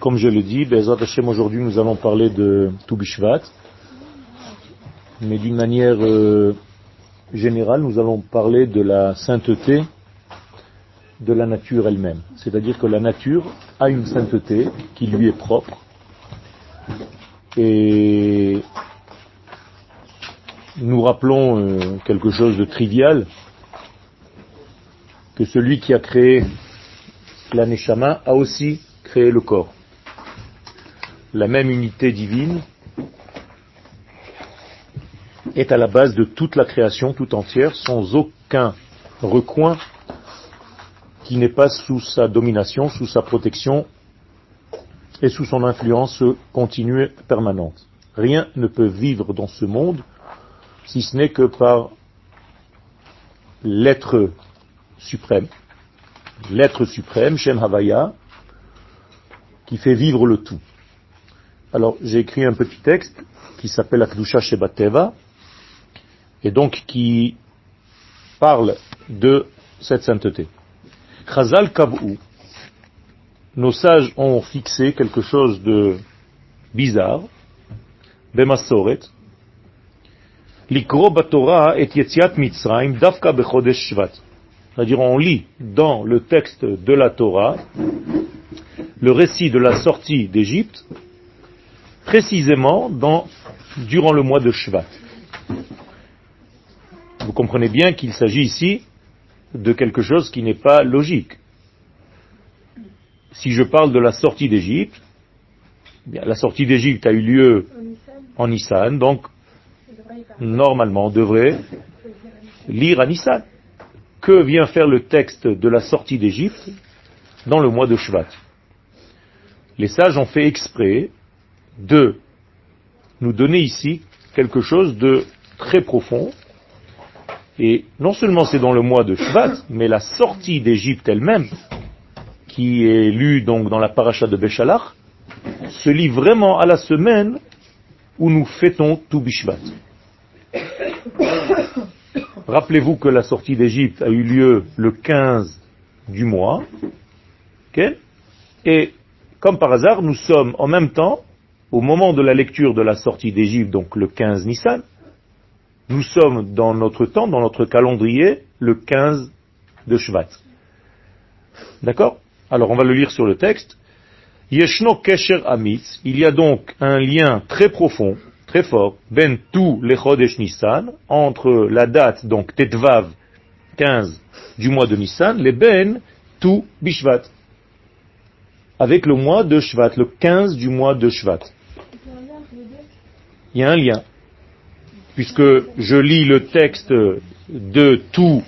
Comme je le dis, aujourd'hui nous allons parler de Toubishvat, mais d'une manière euh, générale, nous allons parler de la sainteté de la nature elle-même. C'est-à-dire que la nature a une sainteté qui lui est propre. Et nous rappelons euh, quelque chose de trivial, que celui qui a créé la Neshama a aussi le corps. La même unité divine est à la base de toute la création tout entière, sans aucun recoin qui n'est pas sous sa domination, sous sa protection et sous son influence continue permanente. Rien ne peut vivre dans ce monde si ce n'est que par l'être suprême, l'être suprême, Shem Havaya, qui fait vivre le tout. Alors j'ai écrit un petit texte qui s'appelle Akdusha Shebateva, et donc qui parle de cette sainteté. Chazal Kabou, nos sages ont fixé quelque chose de bizarre, Bemasoret, Likro Batora et Yetziat Mitzrayim Davka Bechodesh Shvat. C'est-à-dire on lit dans le texte de la Torah le récit de la sortie d'Égypte précisément durant le mois de Shvat. Vous comprenez bien qu'il s'agit ici de quelque chose qui n'est pas logique. Si je parle de la sortie d'Égypte, la sortie d'Égypte a eu lieu en Nissan, donc normalement on devrait lire à Nissan. Que vient faire le texte de la sortie d'Égypte dans le mois de Shvat Les sages ont fait exprès de nous donner ici quelque chose de très profond. Et non seulement c'est dans le mois de Shvat, mais la sortie d'Égypte elle-même, qui est lue donc dans la paracha de Béchalach, se lit vraiment à la semaine où nous fêtons tout Bishvat. Rappelez-vous que la sortie d'Égypte a eu lieu le 15 du mois. Et comme par hasard, nous sommes en même temps, au moment de la lecture de la sortie d'Égypte, donc le 15 Nissan, nous sommes dans notre temps, dans notre calendrier, le 15 de Shvat. D'accord? Alors on va le lire sur le texte. Yeshno Kesher Amitz, il y a donc un lien très profond très fort, ben tout les Chodesh Nissan, entre la date, donc Tetvav, 15 du mois de Nissan, les ben tout Bishvat, avec le mois de Shvat, le 15 du mois de Shvat. Il y a un lien, puisque je lis le texte de tout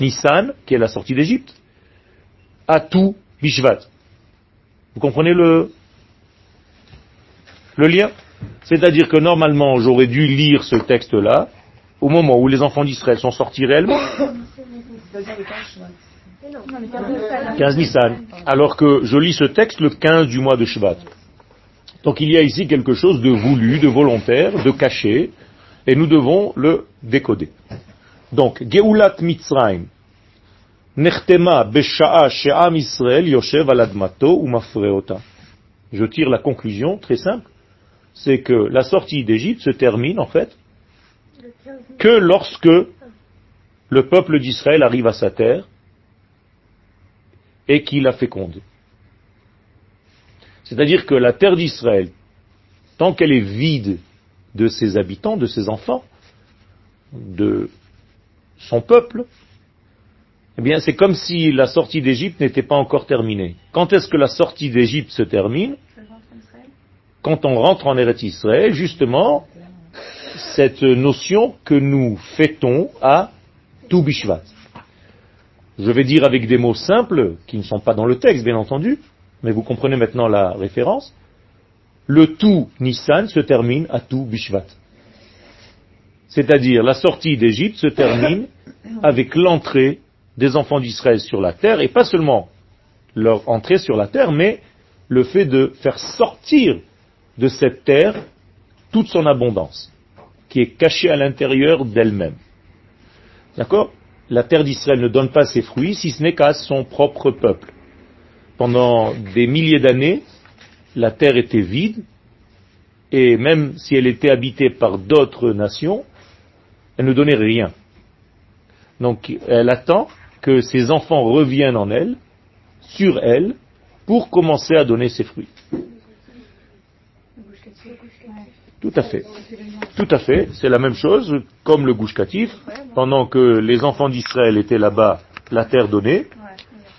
Nissan, qui est la sortie d'Égypte, à tout Bishvat. Vous comprenez le, le lien? C'est-à-dire que normalement, j'aurais dû lire ce texte-là au moment où les enfants d'Israël sont sortis réellement. 15 Nissan. Alors que je lis ce texte le 15 du mois de Shvat. Donc il y a ici quelque chose de voulu, de volontaire, de caché, et nous devons le décoder. Donc, Geulat Mitzrayim, Je tire la conclusion, très simple c'est que la sortie d'Égypte se termine en fait que lorsque le peuple d'Israël arrive à sa terre et qu'il la féconde. C'est-à-dire que la terre d'Israël, tant qu'elle est vide de ses habitants, de ses enfants, de son peuple, eh bien c'est comme si la sortie d'Égypte n'était pas encore terminée. Quand est-ce que la sortie d'Égypte se termine? Quand on rentre en Eretz Israël, justement, cette notion que nous fêtons à tout Bishvat. Je vais dire avec des mots simples, qui ne sont pas dans le texte, bien entendu, mais vous comprenez maintenant la référence. Le tout Nissan se termine à tout Bishvat. C'est-à-dire, la sortie d'Égypte se termine avec l'entrée des enfants d'Israël sur la terre, et pas seulement leur entrée sur la terre, mais le fait de faire sortir de cette terre toute son abondance, qui est cachée à l'intérieur d'elle-même. D'accord? La terre d'Israël ne donne pas ses fruits si ce n'est qu'à son propre peuple. pendant des milliers d'années, la terre était vide, et même si elle était habitée par d'autres nations, elle ne donnait rien. Donc elle attend que ses enfants reviennent en elle, sur elle, pour commencer à donner ses fruits. Tout à fait. Tout à fait. C'est la même chose comme le gouche-catif. Pendant que les enfants d'Israël étaient là-bas, la terre donnée.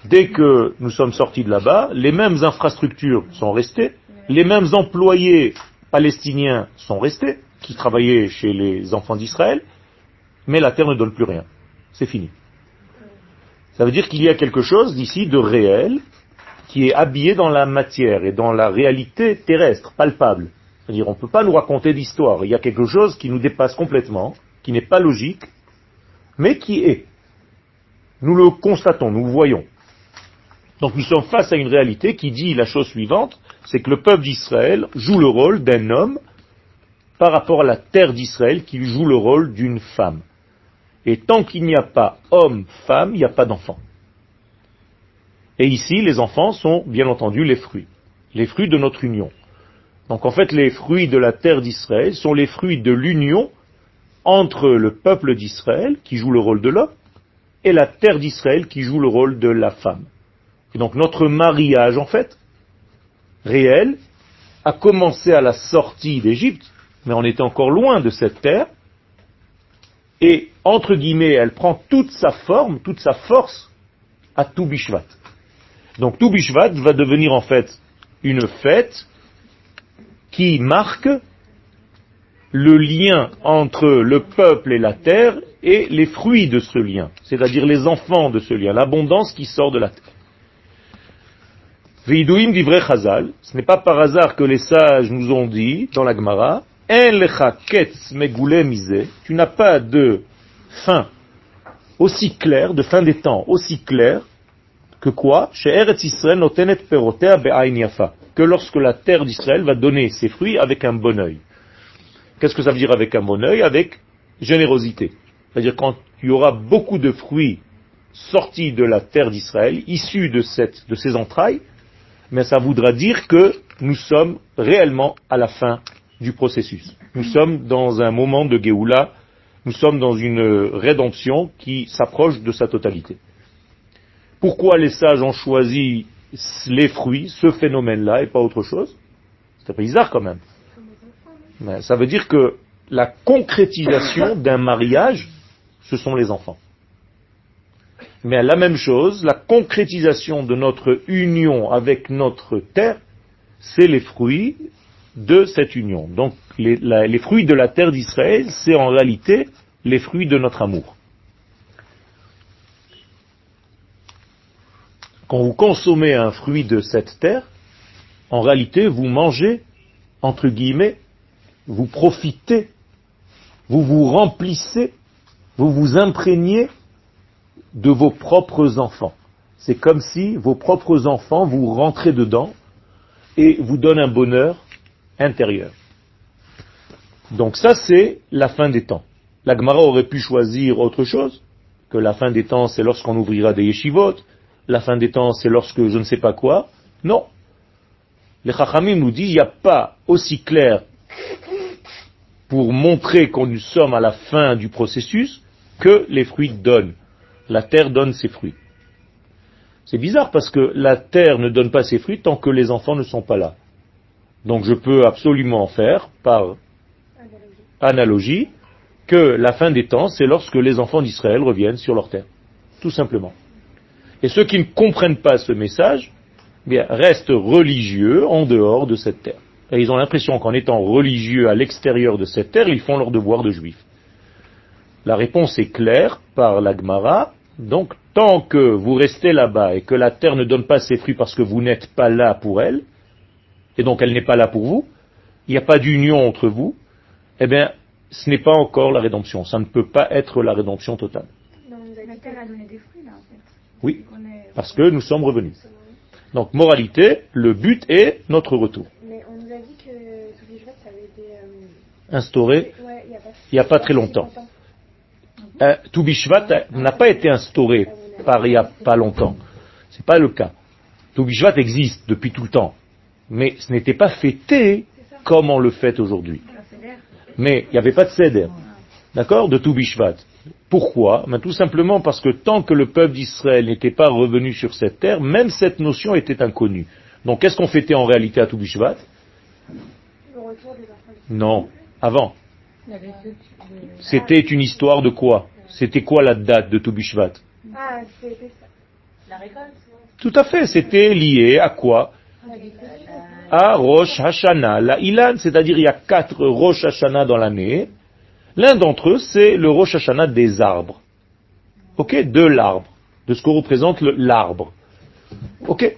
Dès que nous sommes sortis de là-bas, les mêmes infrastructures sont restées, les mêmes employés palestiniens sont restés, qui travaillaient chez les enfants d'Israël, mais la terre ne donne plus rien. C'est fini. Ça veut dire qu'il y a quelque chose d'ici de réel qui est habillé dans la matière et dans la réalité terrestre, palpable. C'est-à-dire on ne peut pas nous raconter d'histoire. Il y a quelque chose qui nous dépasse complètement, qui n'est pas logique, mais qui est. Nous le constatons, nous le voyons. Donc nous sommes face à une réalité qui dit la chose suivante, c'est que le peuple d'Israël joue le rôle d'un homme par rapport à la terre d'Israël qui joue le rôle d'une femme. Et tant qu'il n'y a pas homme-femme, il n'y a pas d'enfant. Et ici, les enfants sont bien entendu les fruits, les fruits de notre union. Donc en fait, les fruits de la terre d'Israël sont les fruits de l'union entre le peuple d'Israël, qui joue le rôle de l'homme, et la terre d'Israël, qui joue le rôle de la femme. Et donc notre mariage, en fait, réel, a commencé à la sortie d'Égypte, mais on était encore loin de cette terre, et entre guillemets, elle prend toute sa forme, toute sa force à Toubishvat. Donc Toubishvat va devenir en fait une fête qui marque le lien entre le peuple et la terre et les fruits de ce lien, c'est-à-dire les enfants de ce lien, l'abondance qui sort de la terre. Veidouim vrai Chazal, ce n'est pas par hasard que les sages nous ont dit dans la Gemara, tu n'as pas de fin aussi claire, de fin des temps aussi claire, que quoi? Que lorsque la terre d'Israël va donner ses fruits avec un bon œil. Qu'est-ce que ça veut dire avec un bon œil? Avec générosité. C'est-à-dire quand il y aura beaucoup de fruits sortis de la terre d'Israël, issus de, cette, ces entrailles, mais ça voudra dire que nous sommes réellement à la fin du processus. Nous sommes dans un moment de Géoula, nous sommes dans une rédemption qui s'approche de sa totalité. Pourquoi les sages ont choisi les fruits, ce phénomène-là, et pas autre chose C'est un peu bizarre quand même. Mais ça veut dire que la concrétisation d'un mariage, ce sont les enfants. Mais la même chose, la concrétisation de notre union avec notre terre, c'est les fruits de cette union. Donc les, les fruits de la terre d'Israël, c'est en réalité les fruits de notre amour. Quand vous consommez un fruit de cette terre, en réalité, vous mangez, entre guillemets, vous profitez, vous vous remplissez, vous vous imprégnez de vos propres enfants. C'est comme si vos propres enfants vous rentrez dedans et vous donnent un bonheur intérieur. Donc ça, c'est la fin des temps. La Gemara aurait pu choisir autre chose, que la fin des temps, c'est lorsqu'on ouvrira des yeshivot, la fin des temps, c'est lorsque je ne sais pas quoi. Non. Les Chachamim nous disent, il n'y a pas aussi clair pour montrer qu'on nous sommes à la fin du processus que les fruits donnent la terre donne ses fruits. C'est bizarre parce que la terre ne donne pas ses fruits tant que les enfants ne sont pas là. Donc je peux absolument faire, par analogie, que la fin des temps, c'est lorsque les enfants d'Israël reviennent sur leur terre. Tout simplement. Et ceux qui ne comprennent pas ce message, eh restent religieux en dehors de cette terre. Et ils ont l'impression qu'en étant religieux à l'extérieur de cette terre, ils font leur devoir de juifs. La réponse est claire par l'Agmara. Donc, tant que vous restez là-bas et que la terre ne donne pas ses fruits parce que vous n'êtes pas là pour elle, et donc elle n'est pas là pour vous, il n'y a pas d'union entre vous, eh bien, ce n'est pas encore la rédemption. Ça ne peut pas être la rédemption totale. Oui, parce que nous sommes revenus. Donc, moralité, le but est notre retour. Mais on nous a dit que ça avait été euh, instauré il n'y a pas très longtemps. Euh, Toubishvat n'a pas été instauré par il n'y a pas longtemps. Ce n'est pas le cas. Toubishvat existe depuis tout le temps, mais ce n'était pas fêté comme on le fête aujourd'hui. Mais il n'y avait pas de Seder, d'accord, de Toubishvat. Pourquoi? Ben, Tout simplement parce que tant que le peuple d'Israël n'était pas revenu sur cette terre, même cette notion était inconnue. Donc qu'est-ce qu'on fêtait en réalité à Toubishvat Non, avant. C'était une histoire de quoi? C'était quoi la date de Toubishvat ah, La récolte. Tout à fait, c'était lié à quoi? À Rosh Hashanah, la Ilan, c'est-à-dire il y a quatre Rosh Hashanah dans l'année. L'un d'entre eux, c'est le Rosh Hashanah des arbres. Ok De l'arbre, de ce que représente l'arbre. Ok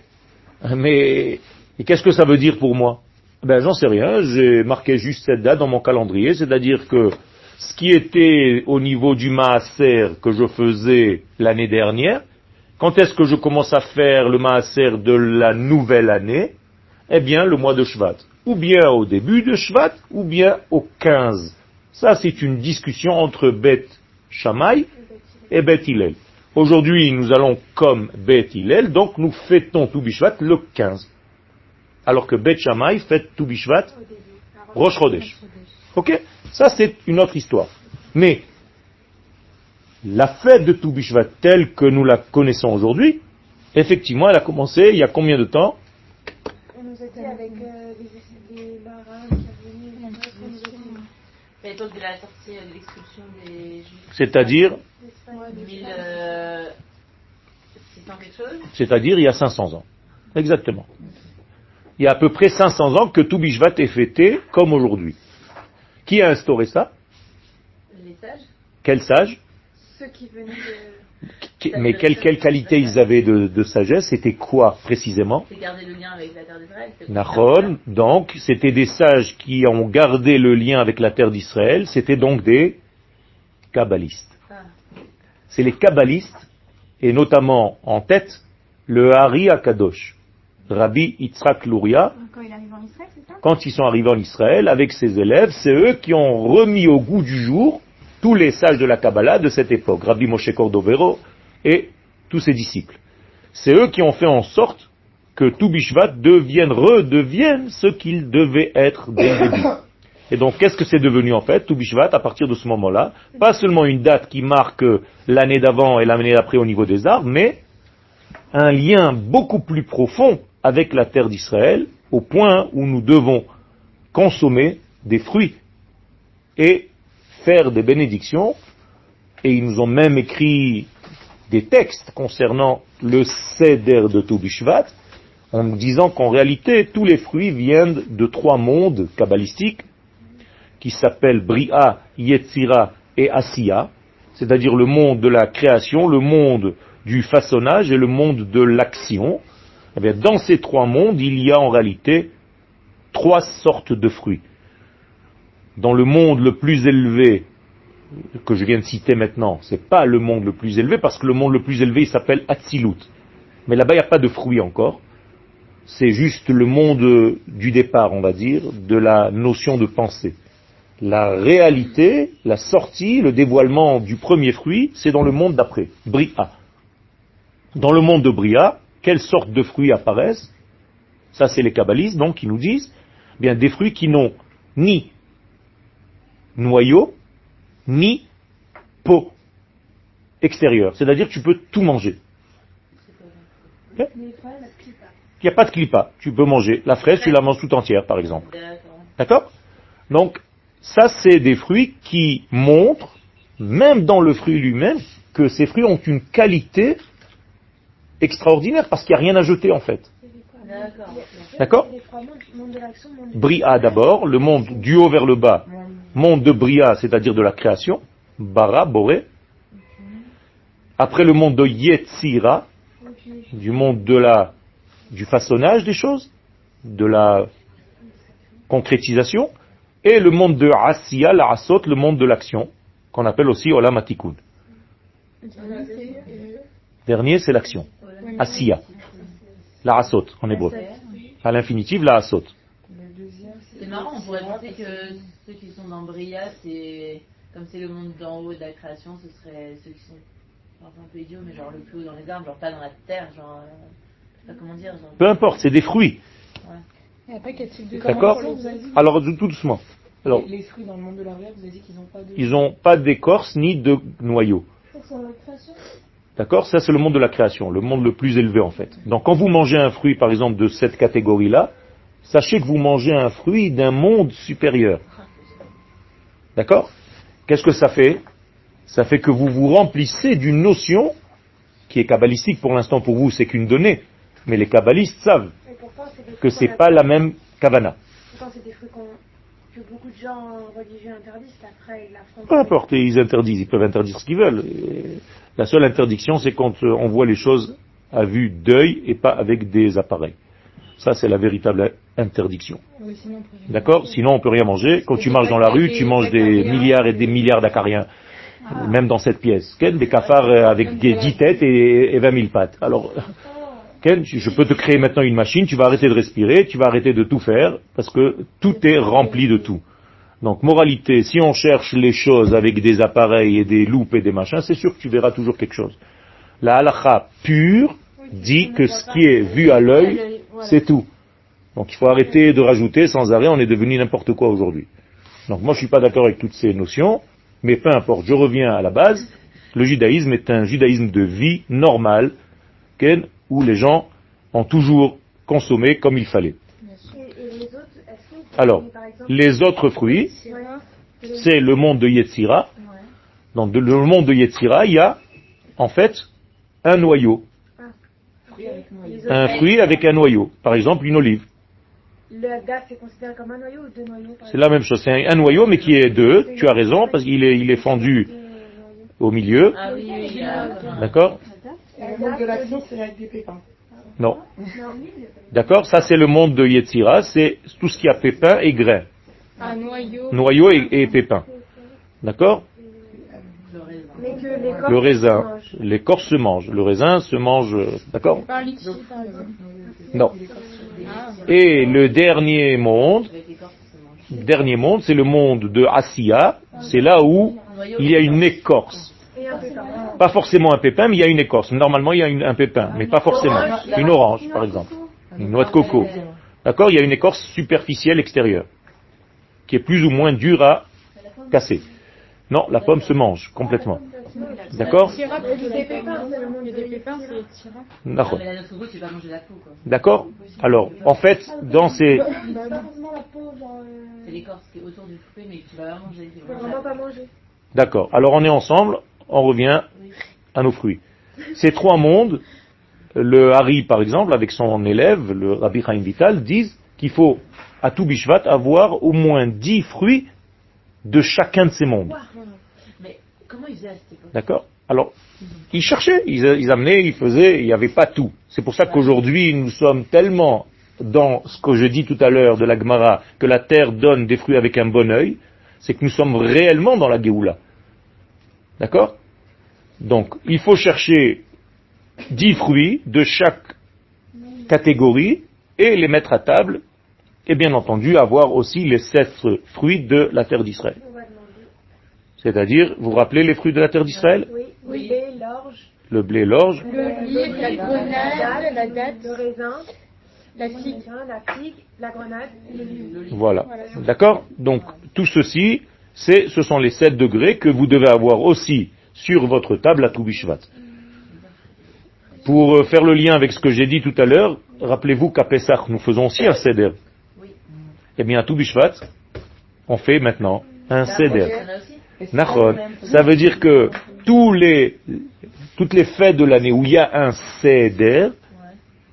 Mais qu'est-ce que ça veut dire pour moi? Ben j'en sais rien, j'ai marqué juste cette date dans mon calendrier, c'est-à-dire que ce qui était au niveau du maaser que je faisais l'année dernière, quand est-ce que je commence à faire le maaser de la nouvelle année? Eh bien, le mois de Shvat. Ou bien au début de Shvat, ou bien au 15. Ça, c'est une discussion entre Bet Shammai et Bet Hillel. Aujourd'hui, nous allons comme Bet Hillel, donc nous fêtons Toubishvat le 15. Alors que Bet Shammai fête Toubishvat Rosh Chodesh. Ok? Ça, c'est une autre histoire. Mais la fête de Toubishvat telle que nous la connaissons aujourd'hui, effectivement, elle a commencé il y a combien de temps? De la sortie de l'expulsion des C'est-à-dire euh, C'est-à-dire il y a 500 ans. Exactement. Il y a à peu près 500 ans que Toubishvat est fêté comme aujourd'hui. Qui a instauré ça? Les sages. Quels sages? Ceux qui venaient de... Mais quelle, quelle qualité ils avaient de, sagesse C'était quoi précisément C'est garder le lien avec la terre d'Israël. donc c'était des sages qui ont gardé le lien avec la terre d'Israël, c'était donc des kabbalistes. Ah. C'est les kabbalistes, et notamment en tête, le Hari Akadosh. Rabbi Yitzhak Luria, quand ils sont arrivés en Israël avec ses élèves, c'est eux qui ont remis au goût du jour tous les sages de la Kabbalah de cette époque, Rabbi Moshe Cordovero et tous ses disciples. C'est eux qui ont fait en sorte que Toubishvat devienne, redevienne ce qu'il devait être dès le début. Et donc, qu'est-ce que c'est devenu en fait, Toubishvat, à partir de ce moment-là? Pas seulement une date qui marque l'année d'avant et l'année d'après au niveau des arbres, mais un lien beaucoup plus profond avec la terre d'Israël, au point où nous devons consommer des fruits et faire des bénédictions, et ils nous ont même écrit des textes concernant le Seder de Toubishvat, en nous disant qu'en réalité, tous les fruits viennent de trois mondes kabbalistiques, qui s'appellent Bria, Yetzira et Asiya, c'est-à-dire le monde de la création, le monde du façonnage et le monde de l'action. Eh dans ces trois mondes, il y a en réalité trois sortes de fruits. Dans le monde le plus élevé que je viens de citer maintenant, ce n'est pas le monde le plus élevé, parce que le monde le plus élevé, il s'appelle Atzilut. Mais là-bas, il n'y a pas de fruits encore. C'est juste le monde du départ, on va dire, de la notion de pensée. La réalité, la sortie, le dévoilement du premier fruit, c'est dans le monde d'après, Bria. Dans le monde de Bria, quelles sortes de fruits apparaissent? Ça, c'est les kabbalistes, donc, qui nous disent, eh bien, des fruits qui n'ont ni noyau, ni peau extérieure. C'est-à-dire que tu peux tout manger. Il n'y a pas de clipa. Tu peux manger. La fraise, tu la manges tout entière, par exemple. D'accord Donc, ça, c'est des fruits qui montrent, même dans le fruit lui-même, que ces fruits ont une qualité extraordinaire parce qu'il n'y a rien à jeter en fait. D'accord Bria d'abord, le monde du haut vers le bas, monde de Bria, c'est-à-dire de la création, Bara, Boré. Après le monde de Yetzira, du monde de la, du façonnage des choses, de la concrétisation, et le monde de Asiya, la Asot, le monde de l'action, qu'on appelle aussi Olam Atikun. Dernier, c'est l'action. Asiya. La asot en hébreu. À l'infinitif, la asot. C'est marrant, on pourrait penser que ceux qui sont dans Bria, c'est comme c'est le monde d'en haut de la création, ce serait ceux qui sont un peu idiots, mais genre le plus haut dans les arbres, genre pas dans la terre, genre. Euh, Enfin, comment dire genre- Peu importe, c'est des fruits. Et après, quel type de D'accord Alors, tout doucement. Alors, les, les fruits dans le monde de la vous avez dit qu'ils n'ont pas de. ils n'ont pas d'écorce ni de noyau. D'accord Ça, c'est le monde de la création, le monde le plus élevé en fait. Donc, quand vous mangez un fruit, par exemple, de cette catégorie-là, sachez que vous mangez un fruit d'un monde supérieur. D'accord? Qu'est-ce que ça fait? Ça fait que vous vous remplissez d'une notion qui est kabbalistique pour l'instant pour vous, c'est qu'une donnée. Mais les kabbalistes savent pourtant, que c'est qu'on pas la même kavana. Pourtant, c'est des fruits qu'on- que beaucoup de gens religieux interdisent, qu'après ils la font. Peu importe, ils interdisent, ils peuvent interdire ce qu'ils veulent. Et la seule interdiction, c'est quand euh, on voit les choses à vue d'œil et pas avec des appareils. Ça, c'est la véritable interdiction. Oui, D'accord. Sinon, on peut rien manger. Quand tu marches dans la rue, tu manges des milliards et des milliards d'acariens. Même dans cette pièce. Ken, des cafards euh, avec des 10 têtes et, et 20 000 pattes. Alors, Ken, je je peux te créer maintenant une machine, tu vas arrêter de respirer, tu vas arrêter de tout faire, parce que tout est rempli de tout. Donc, moralité, si on cherche les choses avec des appareils et des loupes et des machins, c'est sûr que tu verras toujours quelque chose. La halakha pure dit que ce qui est vu à l'œil, c'est tout. Donc il faut arrêter de rajouter sans arrêt, on est devenu n'importe quoi aujourd'hui. Donc moi je suis pas d'accord avec toutes ces notions, mais peu importe, je reviens à la base. Le judaïsme est un judaïsme de vie normal, où les gens ont toujours consommé comme il fallait. Alors, les autres fruits, c'est le monde de Yetzira. Dans le monde de Yetzira, il y a en fait un noyau, Fruits avec noyau. les autres, un fruit avec un noyau. Par exemple, une olive. C'est considéré comme un noyau ou deux noyaux C'est la même chose. C'est un, noyau, mais qui est deux. Tu as raison, parce qu'il est, il est fendu noyaux. au milieu. Ah D'accord le monde de l'action, c'est avec des pépins. Non. D'accord Ça, c'est le monde de Yetzira. C'est tout ce qui a pépins et grains. Un noyau. Noyau et, et pépins. D'accord. Mais que l'écorce Le se raisin. L'écorce se mange. Le raisin se mange. euh, D'accord exemple. Non. Et le dernier monde, dernier monde, c'est le monde de Asiya. C'est là où il y a une écorce. Pas forcément un pépin, mais il y a une écorce. Normalement, il y a une- un pépin, mais pas forcément. Une orange, par exemple. Une noix de coco. D'accord Il y a une écorce superficielle extérieure, qui est plus ou moins dure à casser. Non, la pomme se mange complètement. D'accord. D'accord. D'accord. Alors, en fait, dans ces... D'accord. Alors, on est ensemble, on revient à nos fruits. Ces trois mondes, le Hari, par exemple, avec son élève, le Rabbi Chaim Vital, disent qu'il faut, à tout Bishvat, avoir au moins dix fruits de chacun de ces mondes. Mais comment ils faisaient à cette époque D'accord Alors, ils cherchaient, ils, ils amenaient, ils faisaient, il n'y avait pas tout. C'est pour ça qu'aujourd'hui, nous sommes tellement dans ce que je dis tout à l'heure de la Gemara, que la terre donne des fruits avec un bon œil, c'est que nous sommes réellement dans la Géoula. D'accord? Donc, il faut chercher dix fruits de chaque catégorie et les mettre à table, et bien entendu avoir aussi les sept fruits de la terre d'Israël. C'est-à-dire, vous vous rappelez les fruits de la terre d'Israël? Oui, oui, blé, l'orge, Le blé, l'orge, Le livre, la grenade, la date, le raisin, la le figue. la figue, la grenade, l'olive. voilà. D'accord? Donc, tout ceci, c'est, ce sont les sept degrés que vous devez avoir aussi sur votre table à Toubishvat. Pour euh, faire le lien avec ce que j'ai dit tout à l'heure, rappelez-vous qu'à Pessah, nous faisons aussi un seder. Oui. Eh bien, à Toubishvat, on fait maintenant un seder. Nachon. Ça veut dire que tous les, toutes les fêtes de l'année où il y a un seder,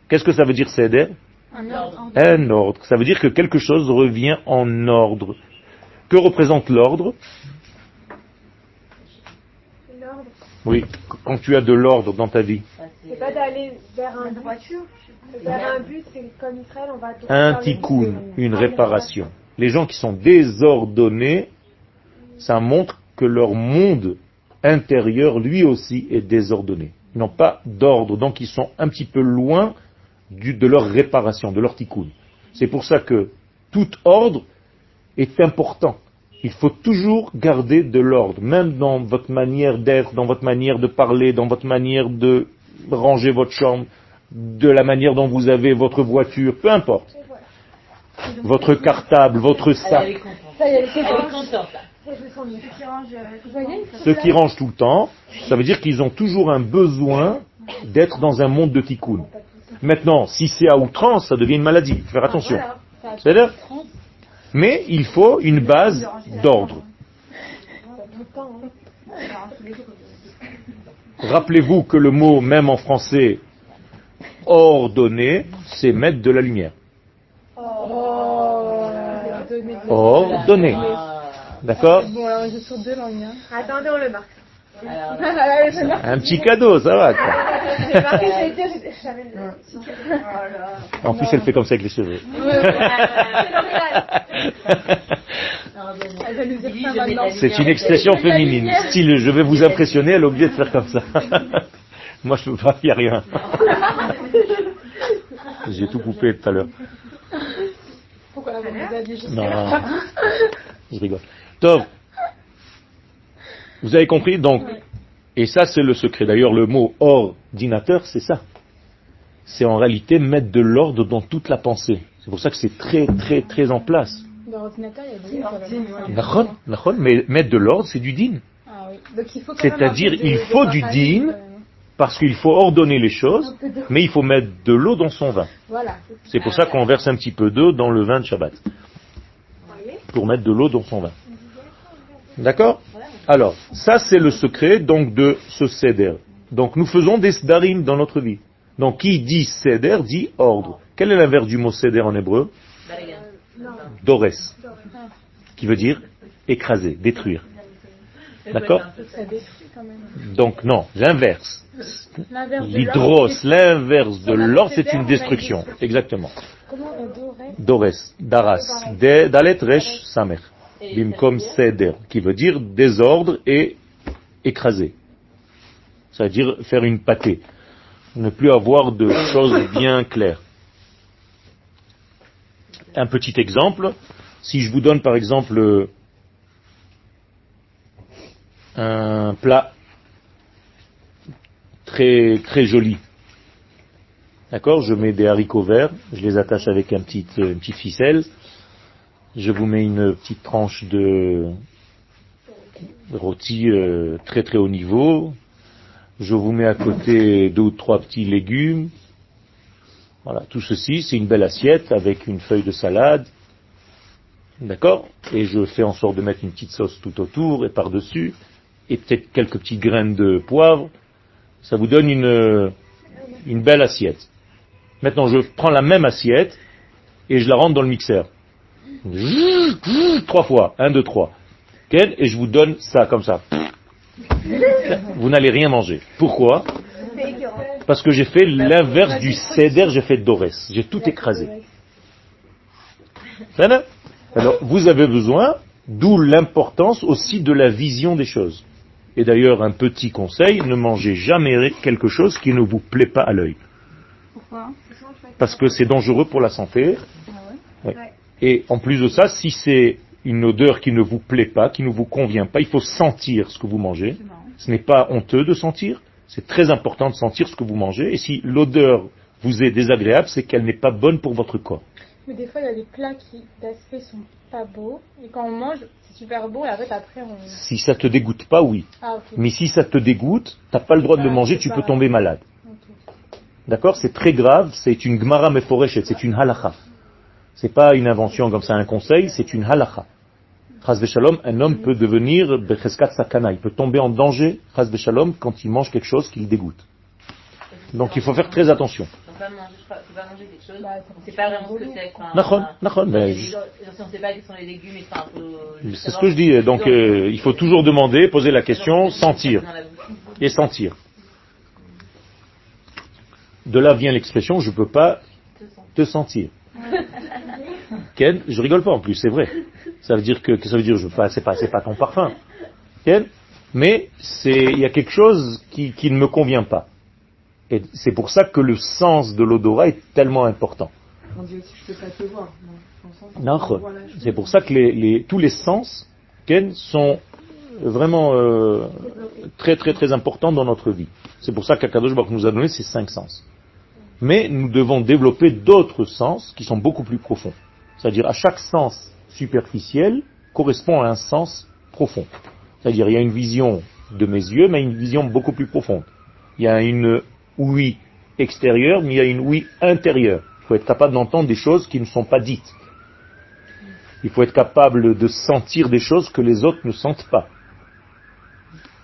qu'est-ce que ça veut dire seder? Un ordre. Un ordre. Ça veut dire que quelque chose revient en ordre. Que représente l'ordre? L'ordre, Oui, quand tu as de l'ordre dans ta vie. C'est pas d'aller vers un but. Vers un but, c'est comme Israël, on va tout Un tikkun, une réparation. Les gens qui sont désordonnés, ça montre que leur monde intérieur, lui aussi, est désordonné. Ils n'ont pas d'ordre, donc ils sont un petit peu loin du- de leur réparation, de leur tikkun. C'est pour ça que tout ordre est important. Il faut toujours garder de l'ordre, même dans votre manière d'être, dans votre manière de parler, dans votre manière de ranger votre chambre. de la manière dont vous avez votre voiture, peu importe. Votre cartable, votre sac. elle est contente. Ceux qui rangent tout le temps, ça veut dire qu'ils ont toujours un besoin d'être dans un monde de tikkun. Maintenant, si c'est à outrance, ça devient une maladie. Faut Faire attention. C'est-à-dire Mais il faut une base d'ordre. Rappelez-vous que le mot, même en français, ordonné, c'est mettre de la lumière. Oh, donner de- Ordonné. Ah, D'accord Bon, alors je sur deux langues. Hein. Attendez, on le marque. alors, Ah, marqué. Un petit cadeau, ça va. quoi. J'ai marqué, j'ai été, j'ai- j'avais le- En plus, elle fait comme ça avec les cheveux. La C'est une expression féminine. Style, je vais vous impressionner, elle est obligée de faire comme ça. Moi, je peux pas, il n'y a rien. J'ai tout coupé tout à l'heure. Pourquoi vous nous aviez juste Non, je rigole. Tov, vous avez compris? Donc Et ça, c'est le secret. D'ailleurs, le mot ordinateur, c'est ça. C'est en réalité mettre de l'ordre dans toute la pensée. C'est pour ça que c'est très, très, très en place. L'ordinateur, il y a mais mettre de l'ordre, c'est du din. Ah C'est-à-dire, il faut du din. même. Parce qu'il faut ordonner les choses, mais il faut mettre de l'eau dans son vin. Voilà. C'est pour ça qu'on verse un petit peu d'eau dans le vin de Shabbat. Pour mettre de l'eau dans son vin. D'accord Alors, ça c'est le secret donc de ce seder. Donc nous faisons des sdarim dans notre vie. Donc qui dit seder dit ordre. Quel est l'inverse du mot seder en hébreu. Dores. Qui veut dire écraser, détruire. D'accord. Donc non, l'inverse. L'hydros, l'inverse de fait c'est une destruction. Exactement. Dores, Daras, Dalet Resh Samer, Bimkom Seder, qui veut dire désordre et écraser. Ça veut dire faire une pâtée. Ne plus avoir de choses bien claires. Un petit exemple, si je vous donne par exemple un plat très très joli, D'accord? Je mets des haricots verts, je les attache avec un petit, euh, une petite ficelle. Je vous mets une petite tranche de rôti euh, très très haut niveau. Je vous mets à côté deux ou trois petits légumes. Voilà, tout ceci, c'est une belle assiette avec une feuille de salade. D'accord? Et je fais en sorte de mettre une petite sauce tout autour et par-dessus. Et peut-être quelques petites graines de poivre. Ça vous donne une, une belle assiette. Maintenant, je prends la même assiette et je la rentre dans le mixeur. Trois fois. Un, deux, trois. Et je vous donne ça comme ça. Vous n'allez rien manger. Pourquoi? Parce que j'ai fait l'inverse du céder, j'ai fait dorès. J'ai tout écrasé. Alors, vous avez besoin, d'où l'importance aussi de la vision des choses. Et d'ailleurs, un petit conseil, ne mangez jamais quelque chose qui ne vous plaît pas à l'œil. Pourquoi? Parce que c'est dangereux pour la santé. Ah Ouais. Et en plus de ça, si c'est une odeur qui ne vous plaît pas, qui ne vous convient pas, il faut sentir ce que vous mangez. Ce n'est pas honteux de sentir, c'est très important de sentir ce que vous mangez. Et si l'odeur vous est désagréable, c'est qu'elle n'est pas bonne pour votre corps. Mais des fois, il y a des plats qui, d'aspect, sont pas beaux. Et quand on mange, c'est super beau. Et en fait, après, on. Si ça te dégoûte pas, oui. Ah. Mais si ça te dégoûte, t'as pas le droit de le Ah, manger, tu pas- peux tomber malade. D'accord? C'est très grave, c'est une gmara meforeshet, c'est une halacha. C'est pas une invention comme ça, un conseil, c'est une halacha. Chaz shalom, un homme peut devenir becheskat sakana, il peut tomber en danger, shalom, quand il mange quelque chose qui le dégoûte. Donc il faut faire très attention. Faut pas manger, je crois, faut pas manger quelque chose. Ça on sait pas vraiment ce que c'est. enfin, Nachon, enfin, nachon, mais si je- on sait pas quels sont les légumes, et enfin, faut juste c'est ce que je dis. Donc euh, il faut toujours demander, poser la question, sentir et sentir. De là vient l'expression je peux pas te sentir. Ken, je rigole pas en plus, c'est vrai. Ça veut dire que, que ça veut dire je pas, c'est pas, c'est pas ton parfum. Ken, mais c'est, il y a quelque chose qui, qui ne me convient pas. Et c'est pour ça que le sens de l'odorat est tellement important. On dit aussi je peux pas te voir. Non. C'est pour ça que les, les- tous les sens, Ken, sont vraiment euh, très très très importants dans notre vie. C'est pour ça qu'Akadosh nous a donné ces cinq sens. Mais nous devons développer d'autres sens qui sont beaucoup plus profonds. C'est-à-dire à chaque sens superficiel correspond à un sens profond. C'est-à-dire il y a une vision de mes yeux, mais une vision beaucoup plus profonde. Il y a une oui extérieure, mais il y a une oui intérieure. Il faut être capable d'entendre des choses qui ne sont pas dites. Il faut être capable de sentir des choses que les autres ne sentent pas.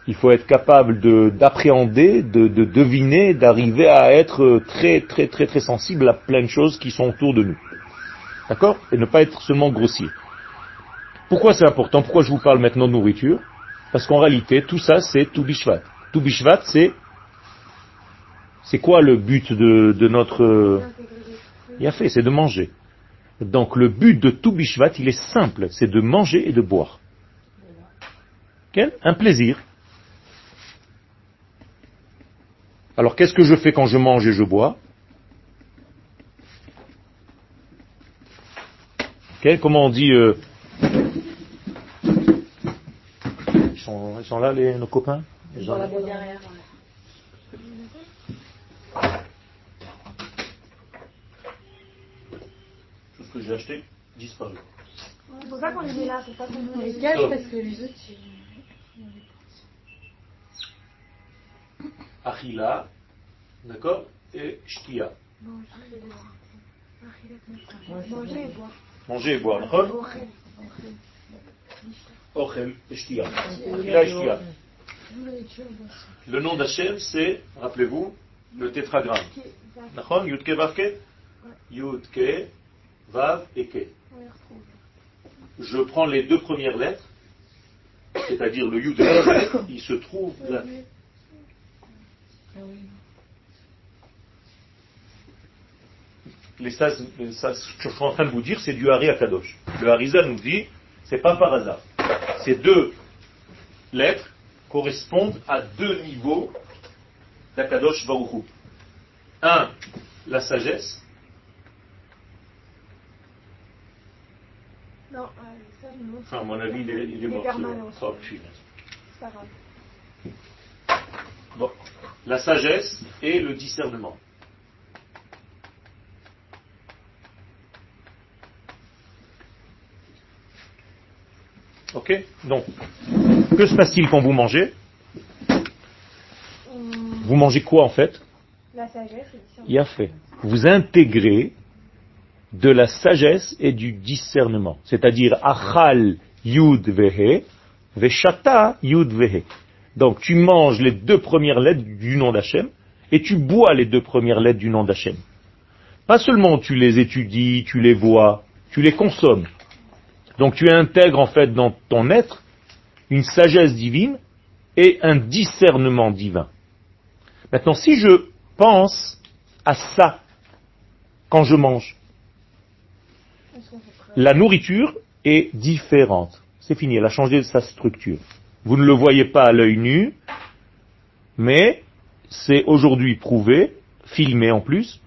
Il faut être capable d'appréhender, de, de, deviner, d'arriver à être très très très très sensible à plein de choses qui sont autour de nous. D'accord? Et ne pas être seulement grossier. Pourquoi c'est important? Pourquoi je vous parle maintenant de nourriture? Parce qu'en réalité, tout ça, c'est tout bishvat. Tout bishvat, c'est c'est quoi le but de, de notre... Il a fait, c'est de manger. Donc le but de tout bishvat, il est simple, c'est de manger et de boire. Un plaisir. Alors qu'est-ce que je fais quand je mange et je bois? Comment on dit euh, ils, sont, là, les, nos copains Ils sont là derrière. Tout ce que j'ai acheté disparu. C'est pour ça qu'on les met là, c'est pas qu'on les gâche parce que les autres, Achila, d'accord Et Shtia. Manger et boire. Manger et boire, Ochel et. Le nom d'Hachem, c'est, rappelez-vous, le tétragramme. D'accord? Yudke Vavke Yudke Vav et Ke. Je prends les deux premières lettres, c'est-à-dire le Yud et le il se trouve là. Les sas, je suis en train de vous dire, c'est du Hari Akadosh. Le Harisa nous dit, c'est pas par hasard. Ces deux lettres correspondent à deux niveaux d'Akadosh Baruchou. Un, la sagesse. Non, euh, ça, non. Enfin, à mon avis, il est, il est mort. Oh, pas grave. Bon. La sagesse et le discernement. Ok Donc, que se passe-t-il quand vous mangez? Vous mangez quoi en fait? La sagesse, Il a fait. Vous intégrez de la sagesse et du discernement. C'est-à-dire achal yud vehe, veshata yud vehe. Donc tu manges les deux premières lettres du nom d'Hachem et tu bois les deux premières lettres du nom d'Hachem. Pas seulement tu les étudies, tu les vois, tu les consommes. Donc tu intègres en fait dans ton être une sagesse divine et un discernement divin. Maintenant, si je pense à ça quand je mange, la nourriture est différente. C'est fini, elle a changé sa structure. Vous ne le voyez pas à l'œil nu, mais c'est aujourd'hui prouvé, filmé en plus.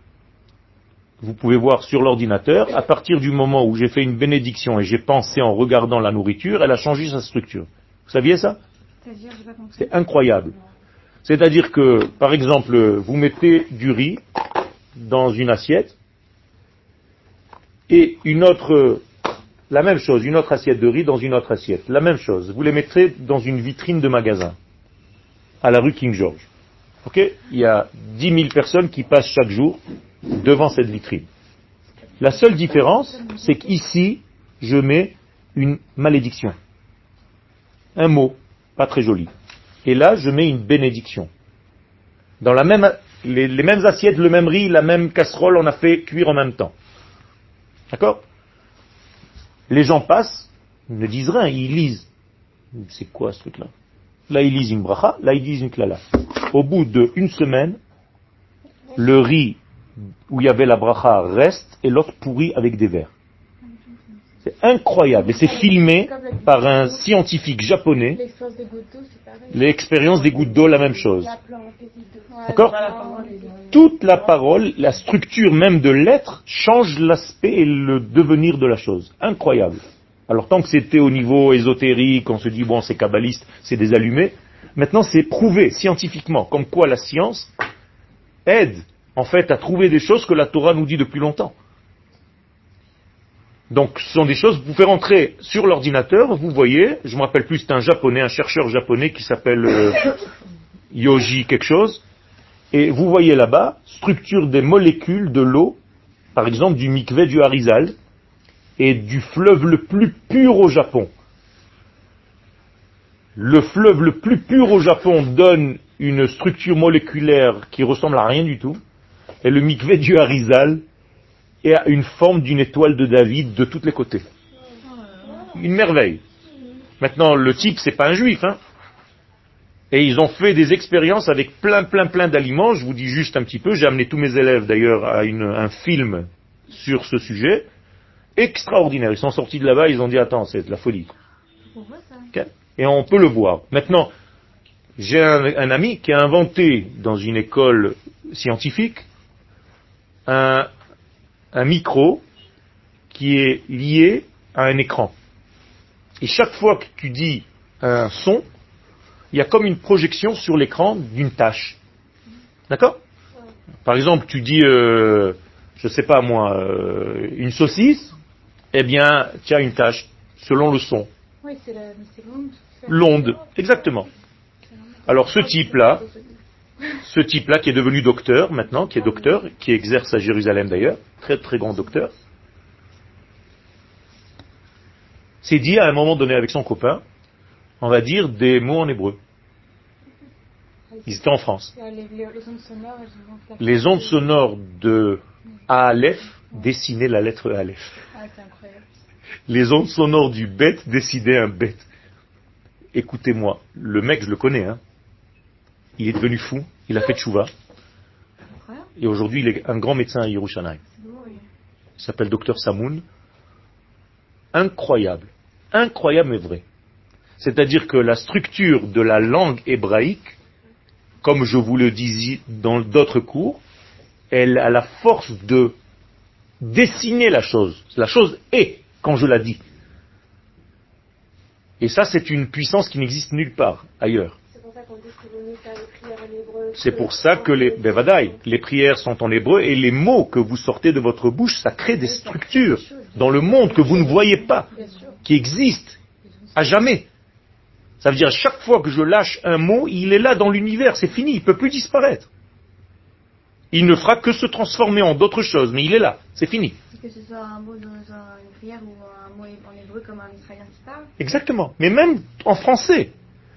Vous pouvez voir sur l'ordinateur, à partir du moment où j'ai fait une bénédiction et j'ai pensé en regardant la nourriture, elle a changé sa structure. Vous saviez ça? C'est incroyable. C'est-à-dire que, par exemple, vous mettez du riz dans une assiette et une autre, la même chose, une autre assiette de riz dans une autre assiette. La même chose. Vous les mettrez dans une vitrine de magasin à la rue King George. Ok? Il y a 10 000 personnes qui passent chaque jour devant cette vitrine. La seule différence, c'est qu'ici, je mets une malédiction. Un mot, pas très joli. Et là, je mets une bénédiction. Dans la même, les, les mêmes assiettes, le même riz, la même casserole, on a fait cuire en même temps. D'accord? Les gens passent, ne disent rien, ils lisent. C'est quoi ce truc-là? Là, lisent une bracha, là, ils disent une. Au bout d'une semaine, le riz où il y avait la bracha reste et l'autre pourrit avec des vers. C'est incroyable. Et c'est filmé par un scientifique japonais. L'expérience des gouttes d'eau, la même chose. D'accord? Toute la parole, la structure même de l'être change l'aspect et le devenir de la chose. Incroyable. Alors tant que c'était au niveau ésotérique, on se dit bon c'est kabbaliste, c'est des allumés. Maintenant c'est prouvé scientifiquement, comme quoi la science aide en fait, à trouver des choses que la Torah nous dit depuis longtemps. Donc, ce sont des choses, vous faites rentrer sur l'ordinateur, vous voyez, je me rappelle plus, c'est un japonais, un chercheur japonais qui s'appelle euh, Yoji quelque chose, et vous voyez là-bas, structure des molécules de l'eau, par exemple du mikvé du Harizal, et du fleuve le plus pur au Japon. Le fleuve le plus pur au Japon donne une structure moléculaire qui ressemble à rien du tout, et le mikvé du Harizal et a une forme d'une étoile de David de tous les côtés. Une merveille. Maintenant, le type, c'est pas un juif, hein. Et ils ont fait des expériences avec plein, plein, plein d'aliments. Je vous dis juste un petit peu. J'ai amené tous mes élèves d'ailleurs à une- un film sur ce sujet. Extraordinaire. Ils sont sortis de là-bas, ils ont dit, attends, c'est de la folie. Et on peut le voir. Maintenant, j'ai un, un ami qui a inventé dans une école scientifique un, un micro qui est lié à un écran. Et chaque fois que tu dis un son, il y a comme une projection sur l'écran d'une tâche. D'accord? Par exemple, tu dis, euh, je sais pas moi, euh, une saucisse, eh bien, tu as une tâche selon le son. Oui, c'est l'onde. Exactement. Alors ce type-là, ce type-là qui est devenu docteur maintenant, qui est docteur, qui exerce à Jérusalem d'ailleurs, très très grand docteur, s'est dit à un moment donné avec son copain, on va dire des mots en hébreu. Ils étaient en France. Les ondes sonores de Aleph dessinaient la lettre Aleph. Ah, c'est incroyable. Les ondes sonores du bête dessinaient un bête. Écoutez-moi, le mec, je le connais, hein. Il est devenu fou, il a fait tchouva. Et aujourd'hui, il est un grand médecin à Yerushalayim. Il s'appelle Docteur Samoun. Incroyable. Incroyable mais vrai. C'est-à-dire que la structure de la langue hébraïque, comme je vous le disais dans d'autres cours, elle a la force de dessiner la chose. La chose est quand je la dis. Et ça, c'est une puissance qui n'existe nulle part ailleurs. C'est pour ça qu'on dit qu'il vaut mieux faire les prières en hébreu. C'est pour ça que les, bevadaï, les prières sont en hébreu et les mots que vous sortez de votre bouche, ça crée des structures dans le monde que vous ne voyez pas, qui existent à jamais. Ça veut dire, chaque fois que je lâche un mot, il est là dans l'univers, c'est fini, il ne peut plus disparaître. Il ne fera que se transformer en d'autres choses, mais il est là, c'est fini. Que ce soit un mot dans un- une prière ou un mot en hébreu comme un israélien qui parle. Exactement. Mais même en français.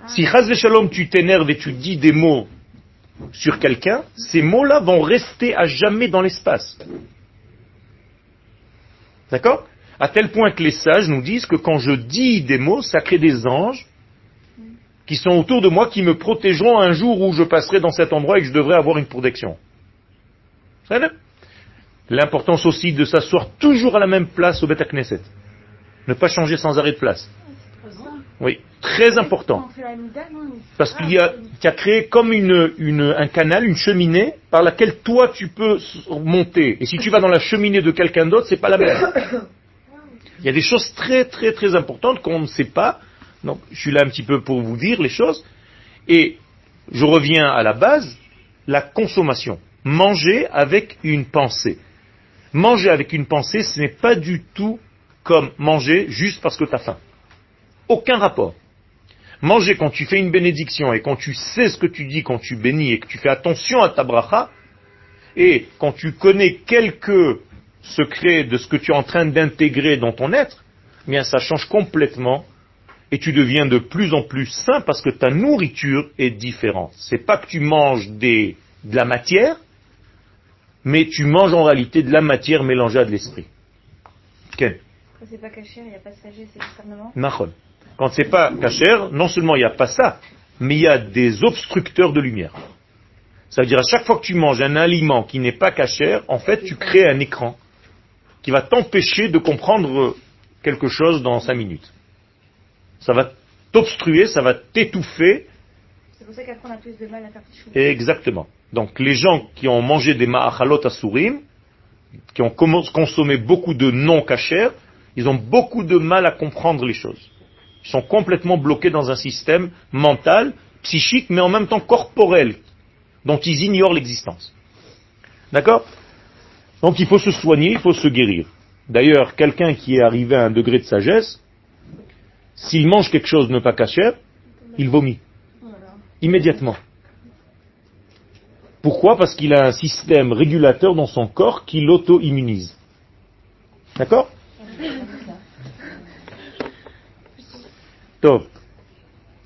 Si Chaz Shalom, tu t'énerves et tu dis des mots sur quelqu'un, ces mots-là vont rester à jamais dans l'espace. D'accord? À tel point que les sages nous disent que quand je dis des mots, ça crée des anges qui sont autour de moi, qui me protégeront un jour où je passerai dans cet endroit et que je devrais avoir une protection. L'importance aussi de s'asseoir toujours à la même place au Beth Knesset. Ne pas changer sans arrêt de place. Oui, très important. Non Parce qu'il y a, tu as créé comme une, une- un canal, une cheminée, par laquelle toi tu peux monter. Et si tu vas dans la cheminée de quelqu'un d'autre, c'est pas la même. Il y a des choses très très très importantes qu'on ne sait pas. Donc, je suis là un petit peu pour vous dire les choses. Et je reviens à la base, la consommation. Manger avec une pensée. Manger avec une pensée, ce n'est pas du tout comme manger juste parce que tu as faim. Aucun rapport. Manger quand tu fais une bénédiction et quand tu sais ce que tu dis quand tu bénis et que tu fais attention à ta bracha, et quand tu connais quelques secrets de ce que tu es en train d'intégrer dans ton être, eh bien ça change complètement et tu deviens de plus en plus sain parce que ta nourriture est différente. C'est pas que tu manges de la matière, mais tu manges en réalité de la matière mélangée à de l'esprit. Ken Quand c'est pas caché, il n'y a pas de sagesse et discernement. Quand c'est pas cachère, non seulement il n'y a pas ça, mais il y a des obstructeurs de lumière. Ça veut dire à chaque fois que tu manges un aliment qui n'est pas cachère, en fait tu crées un écran qui va t'empêcher de comprendre quelque chose dans cinq minutes. Ça va t'obstruer, ça va t'étouffer. C'est pour ça qu'après on a plus de mal à faire. Exactement. Donc les gens qui ont mangé des ma'achalot asurim, qui ont consommé beaucoup de non cachères, ils ont beaucoup de mal à comprendre les choses. Ils sont complètement bloqués dans un système mental, psychique, mais en même temps corporel, dont ils ignorent l'existence. D'accord? Donc il faut se soigner, il faut se guérir. D'ailleurs, quelqu'un qui est arrivé à un degré de sagesse, s'il mange quelque chose de ne pas cacher, il vomit. Immédiatement. Pourquoi? Parce qu'il a un système régulateur dans son corps qui l'auto-immunise. D'accord? Top.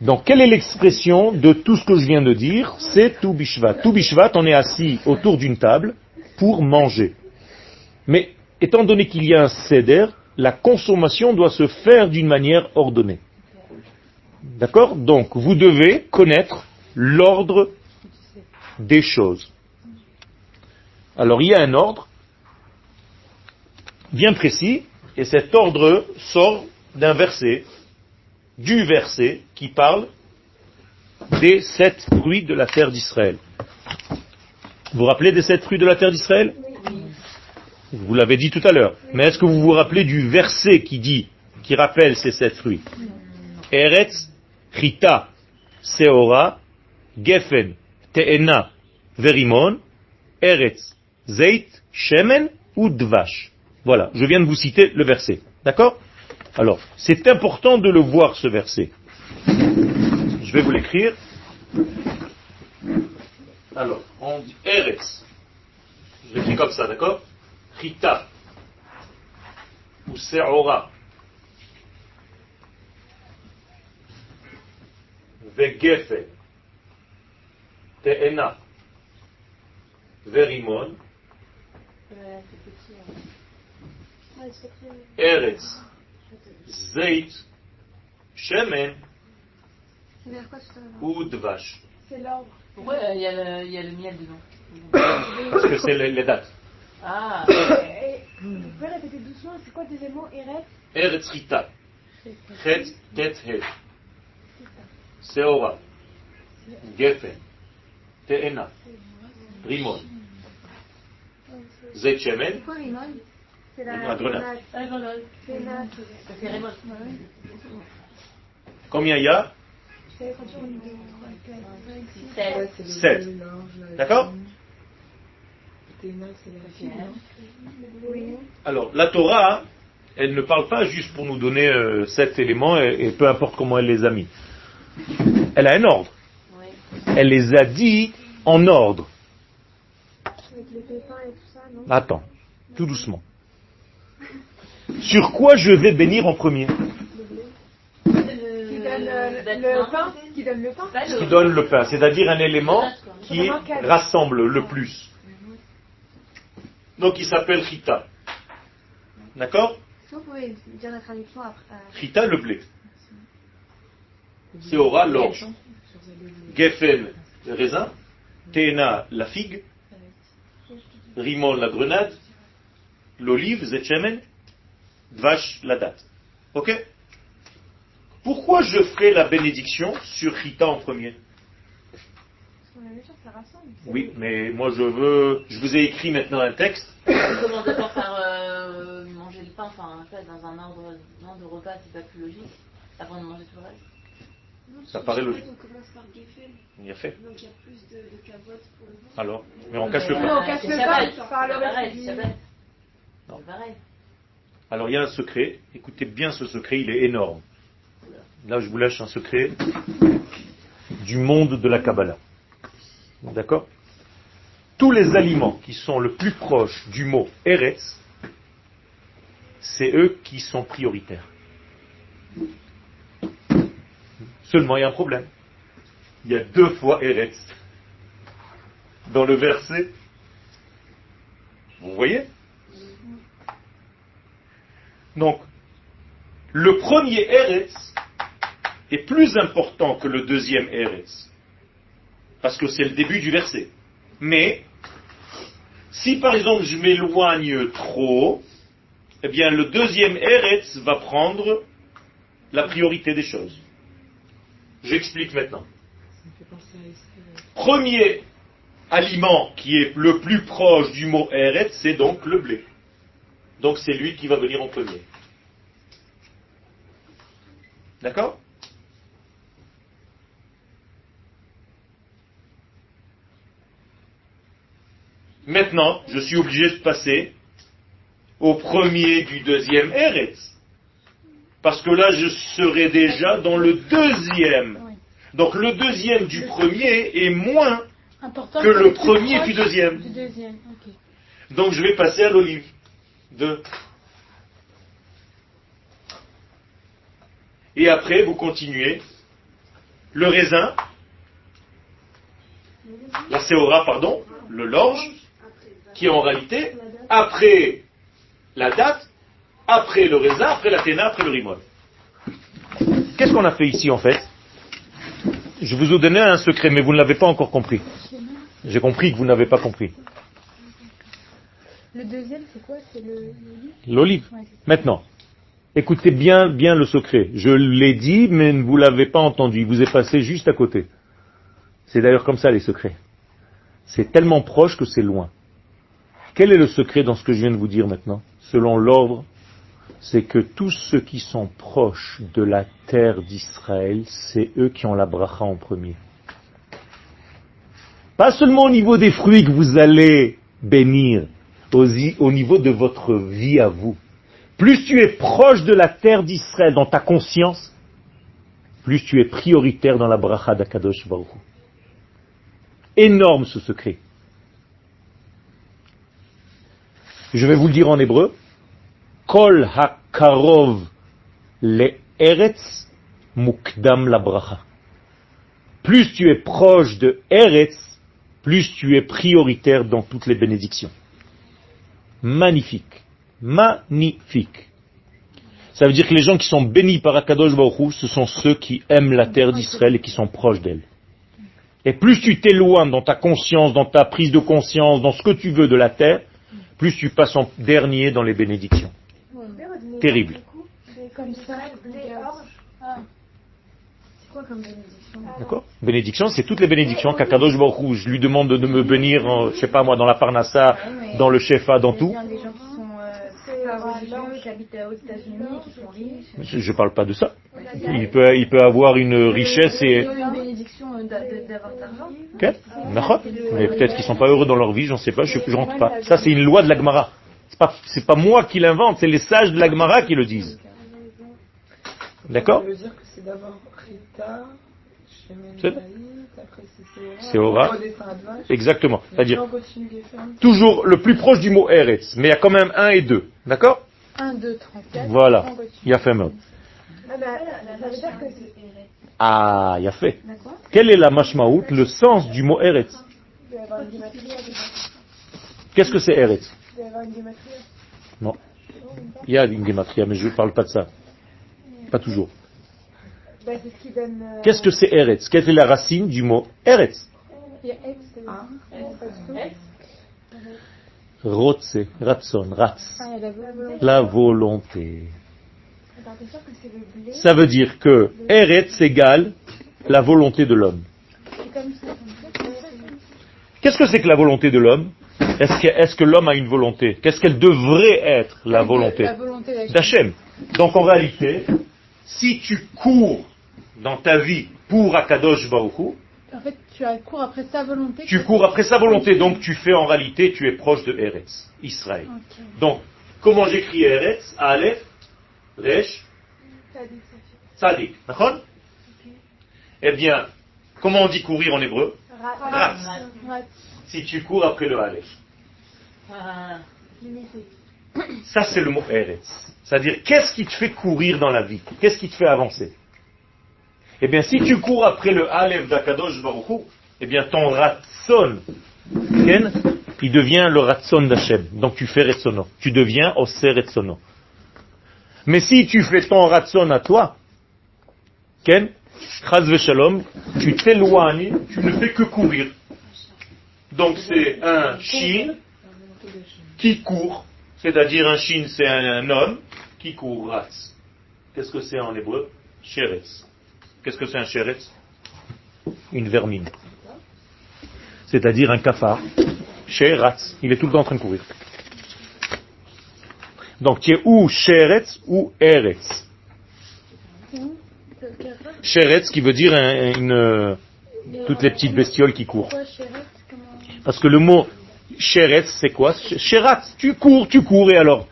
Donc, quelle est l'expression de tout ce que je viens de dire? C'est tout bishvat. Tout bishvat, on est assis autour d'une table pour manger. Mais, étant donné qu'il y a un céder, la consommation doit se faire d'une manière ordonnée. D'accord? Donc, vous devez connaître l'ordre des choses. Alors, il y a un ordre bien précis, et cet ordre sort d'un verset du verset qui parle des sept fruits de la terre d'Israël. Vous vous rappelez des sept fruits de la terre d'Israël? Vous l'avez dit tout à l'heure. Mais est-ce que vous vous rappelez du verset qui dit, qui rappelle ces sept fruits? Eretz, Seora, Voilà, je viens de vous citer le verset. D'accord? Alors, c'est important de le voir, ce verset. Je vais vous l'écrire. Alors, on dit Eretz. Je l'écris comme ça, d'accord? Chita. Ou Seora. Te'ena. Verimon. Eretz. Zeit, Shemen ou Dvash. C'est l'ordre. Pourquoi euh, il y, a le- il y a le miel dedans Parce que c'est les, les dates. Ah, Vous pouvez répéter doucement, c'est quoi le deuxième mot Eretz? Eretz Chita. Chet, Tet, Het. Seora. Gefen. Te'ena. Rimon. Zeit Shemen. C'est quoi Rimon? C'est La grenade. Combien il y a C'est quand tu une, deux, trois, quatre, cinq, six. Sept. Ouais, c'est le Sept. bleu, l'orange, la D'accord. Alors, la Torah, elle ne parle pas juste pour nous donner euh, sept éléments et, et peu importe comment elle les a mis. Elle a un ordre. Elle les a dit en ordre. Avec les pépins et tout ça, non? Attends, tout doucement. Sur quoi je vais bénir en premier? Qui donne euh, le pain? Qui donne le pain? Ce qui donne le pain, c'est-à-dire un élément qui rassemble le plus. Donc il s'appelle Chita. D'accord? Est-ce que vous pouvez dire la traduction après euh, Chita, le blé. Seora, l'orge. Geffen, le raisin. Tena, la figue. Rimon, la grenade. L'olive, Zetchemen. Dvash, la date. Ok? Pourquoi je ferai la bénédiction sur Chita en premier? Oui, mais moi je veux. Je vous ai écrit maintenant un texte. On commence d'abord par euh, manger le pain, enfin, dans un ordre non, de repas, c'est pas plus logique, avant de manger tout le reste. Ça paraît logique. Il a fait. donc il y a plus de, de cavote pour le ventre. Alors Mais on cache le pain. on cache le pain. Non. Alors il y a un secret. Écoutez bien ce secret, il est énorme. Là, je vous lâche un secret du monde de la Kabbalah. D'accord? Tous les aliments qui sont le plus proches du mot Eretz, c'est eux qui sont prioritaires. Seulement, il y a un problème. Il y a deux fois Eretz dans le verset. Vous voyez? Donc, le premier Eretz est plus important que le deuxième Eretz. Parce que c'est le début du verset. Mais, si par exemple je m'éloigne trop, eh bien le deuxième Eretz va prendre la priorité des choses. J'explique maintenant. Premier aliment qui est le plus proche du mot Eretz, c'est donc le blé. Donc c'est lui qui va venir en premier. D'accord? Maintenant, je suis obligé de passer au premier du deuxième Eretz. Parce que là, je serai déjà dans le deuxième. Donc le deuxième du premier est moins Important que le premier du deuxième. Du deuxième, ok. Donc je vais passer à l'olive. Deux. Et après, vous continuez. Le raisin, la séora, pardon, le l'orge, qui est en réalité, après la date, après le raisin, après la téna, après le rimon. Qu'est-ce qu'on a fait ici en fait? Je vous ai donné un secret, mais vous ne l'avez pas encore compris. J'ai compris que vous n'avez pas compris. Le deuxième, c'est quoi? C'est L'olive? Ouais, ça. Maintenant, écoutez bien, bien le secret. Je l'ai dit, mais vous l'avez pas entendu. Il vous est passé juste à côté. C'est d'ailleurs comme ça les secrets. C'est tellement proche que c'est loin. Quel est le secret dans ce que je viens de vous dire maintenant? Selon l'ordre, c'est que tous ceux qui sont proches de la terre d'Israël, c'est eux qui ont la bracha en premier. Pas seulement au niveau des fruits que vous allez bénir, au niveau de votre vie à vous. Plus tu es proche de la terre d'Israël dans ta conscience, plus tu es prioritaire dans la bracha d'Akadosh Baruch. Énorme ce secret. Je vais vous le dire en hébreu. Kol hakarov le eretz mukdam la bracha. Plus tu es proche de Eretz, plus tu es prioritaire dans toutes les bénédictions. Magnifique. Magnifique. Ça veut dire que les gens qui sont bénis par Akadosh Baruch ce sont ceux qui aiment la terre d'Israël et qui sont proches d'elle. Et plus tu t'éloignes dans ta conscience, dans ta prise de conscience, dans ce que tu veux de la terre, plus tu passes en dernier dans les bénédictions. Terrible. Comme ça, Des regarde. orges. Ah, C'est quoi comme bénédiction D'accord Bénédiction, c'est toutes les bénédictions qu'Akadosh Baruch je lui demande de me bénir, en, je sais pas moi, dans la Parnassa, dans le Shefa, dans tout. Il y a des gens qui sont euh, pas religieux, qui habitent euh, aux États-Unis, qui sont riches. Je ne parle pas de ça. Il peut, il peut avoir une richesse et... Euh, d'a- de- d'avoir de l'argent. Ok D'accord Mais peut-être qu'ils sont pas heureux dans leur vie, j'en sais pas, je, je rentre pas. Ça, c'est une loi de la Gemara. C'est pas, pas moi qui l'invente, c'est les sages de la Gemara qui le disent. D'accord Ça veut dire que c'est Dvash, Exactement. C'est-à-dire, toujours le plus proche du mot Eretz, mais il y a quand même un et deux. D'accord 1, 2, 34. Voilà. on continue. Il y a fait mot. Ah bah. Ah, il y a fait. Quel est la mashmaout, le sens du mot Eretz? Qu'est-ce que c'est Eretz? Avoir une gématrie. Non. Il y a une gematria, mais je ne parle pas de ça. Pas toujours. Donne. euh, Qu'est-ce que c'est Eretz? Quelle est la racine du mot Eretz? Ah. Rotse, ratson, ratz. Ah, la volonté. Ça veut dire que Eretz égale la volonté de l'homme. Qu'est-ce que c'est que la volonté de l'homme? Est-ce que, l'homme a une volonté? Qu'est-ce qu'elle devrait être, la volonté? La volonté d'Hachem. Donc en réalité, si tu cours dans ta vie pour Akadosh En fait, tu cours après sa volonté. tu cours après sa volonté, donc tu fais en réalité, tu es proche de Eretz, Israël. Donc, comment j'écris Eretz? Aleph, Resh, Tzadik. D'accord? Eh bien, comment on dit courir en hébreu? Ratz. Si tu cours après le Aleph. Ça, c'est le mot Eretz. C'est-à-dire, qu'est-ce qui te fait courir dans la vie? Qu'est-ce qui te fait avancer? Eh bien, si tu cours après le Aleph d'Akadosh Baruch Hu, eh bien, ton ratson, Ken, il devient le ratson d'Hachem. Donc, tu fais retsono. Tu deviens Oser retsono. Mais si tu fais ton ratson à toi, Ken, Shalom, tu t'éloignes, tu ne fais que courir. Donc, c'est un shin qui court, c'est-à-dire un shin, c'est un, homme qui court, ratz. Qu'est-ce que c'est en hébreu? Sheretz. Qu'est-ce que c'est un sheretz? Une vermine. C'est-à-dire un cafard. Sheretz. Il est tout le temps en train de courir. Donc, tu es ou sheretz ou eretz. Sheretz qui veut dire un- une, toutes les petites bestioles qui courent. Parce que le mot Sheretz, c'est quoi Sherat, tu cours, tu cours, et alors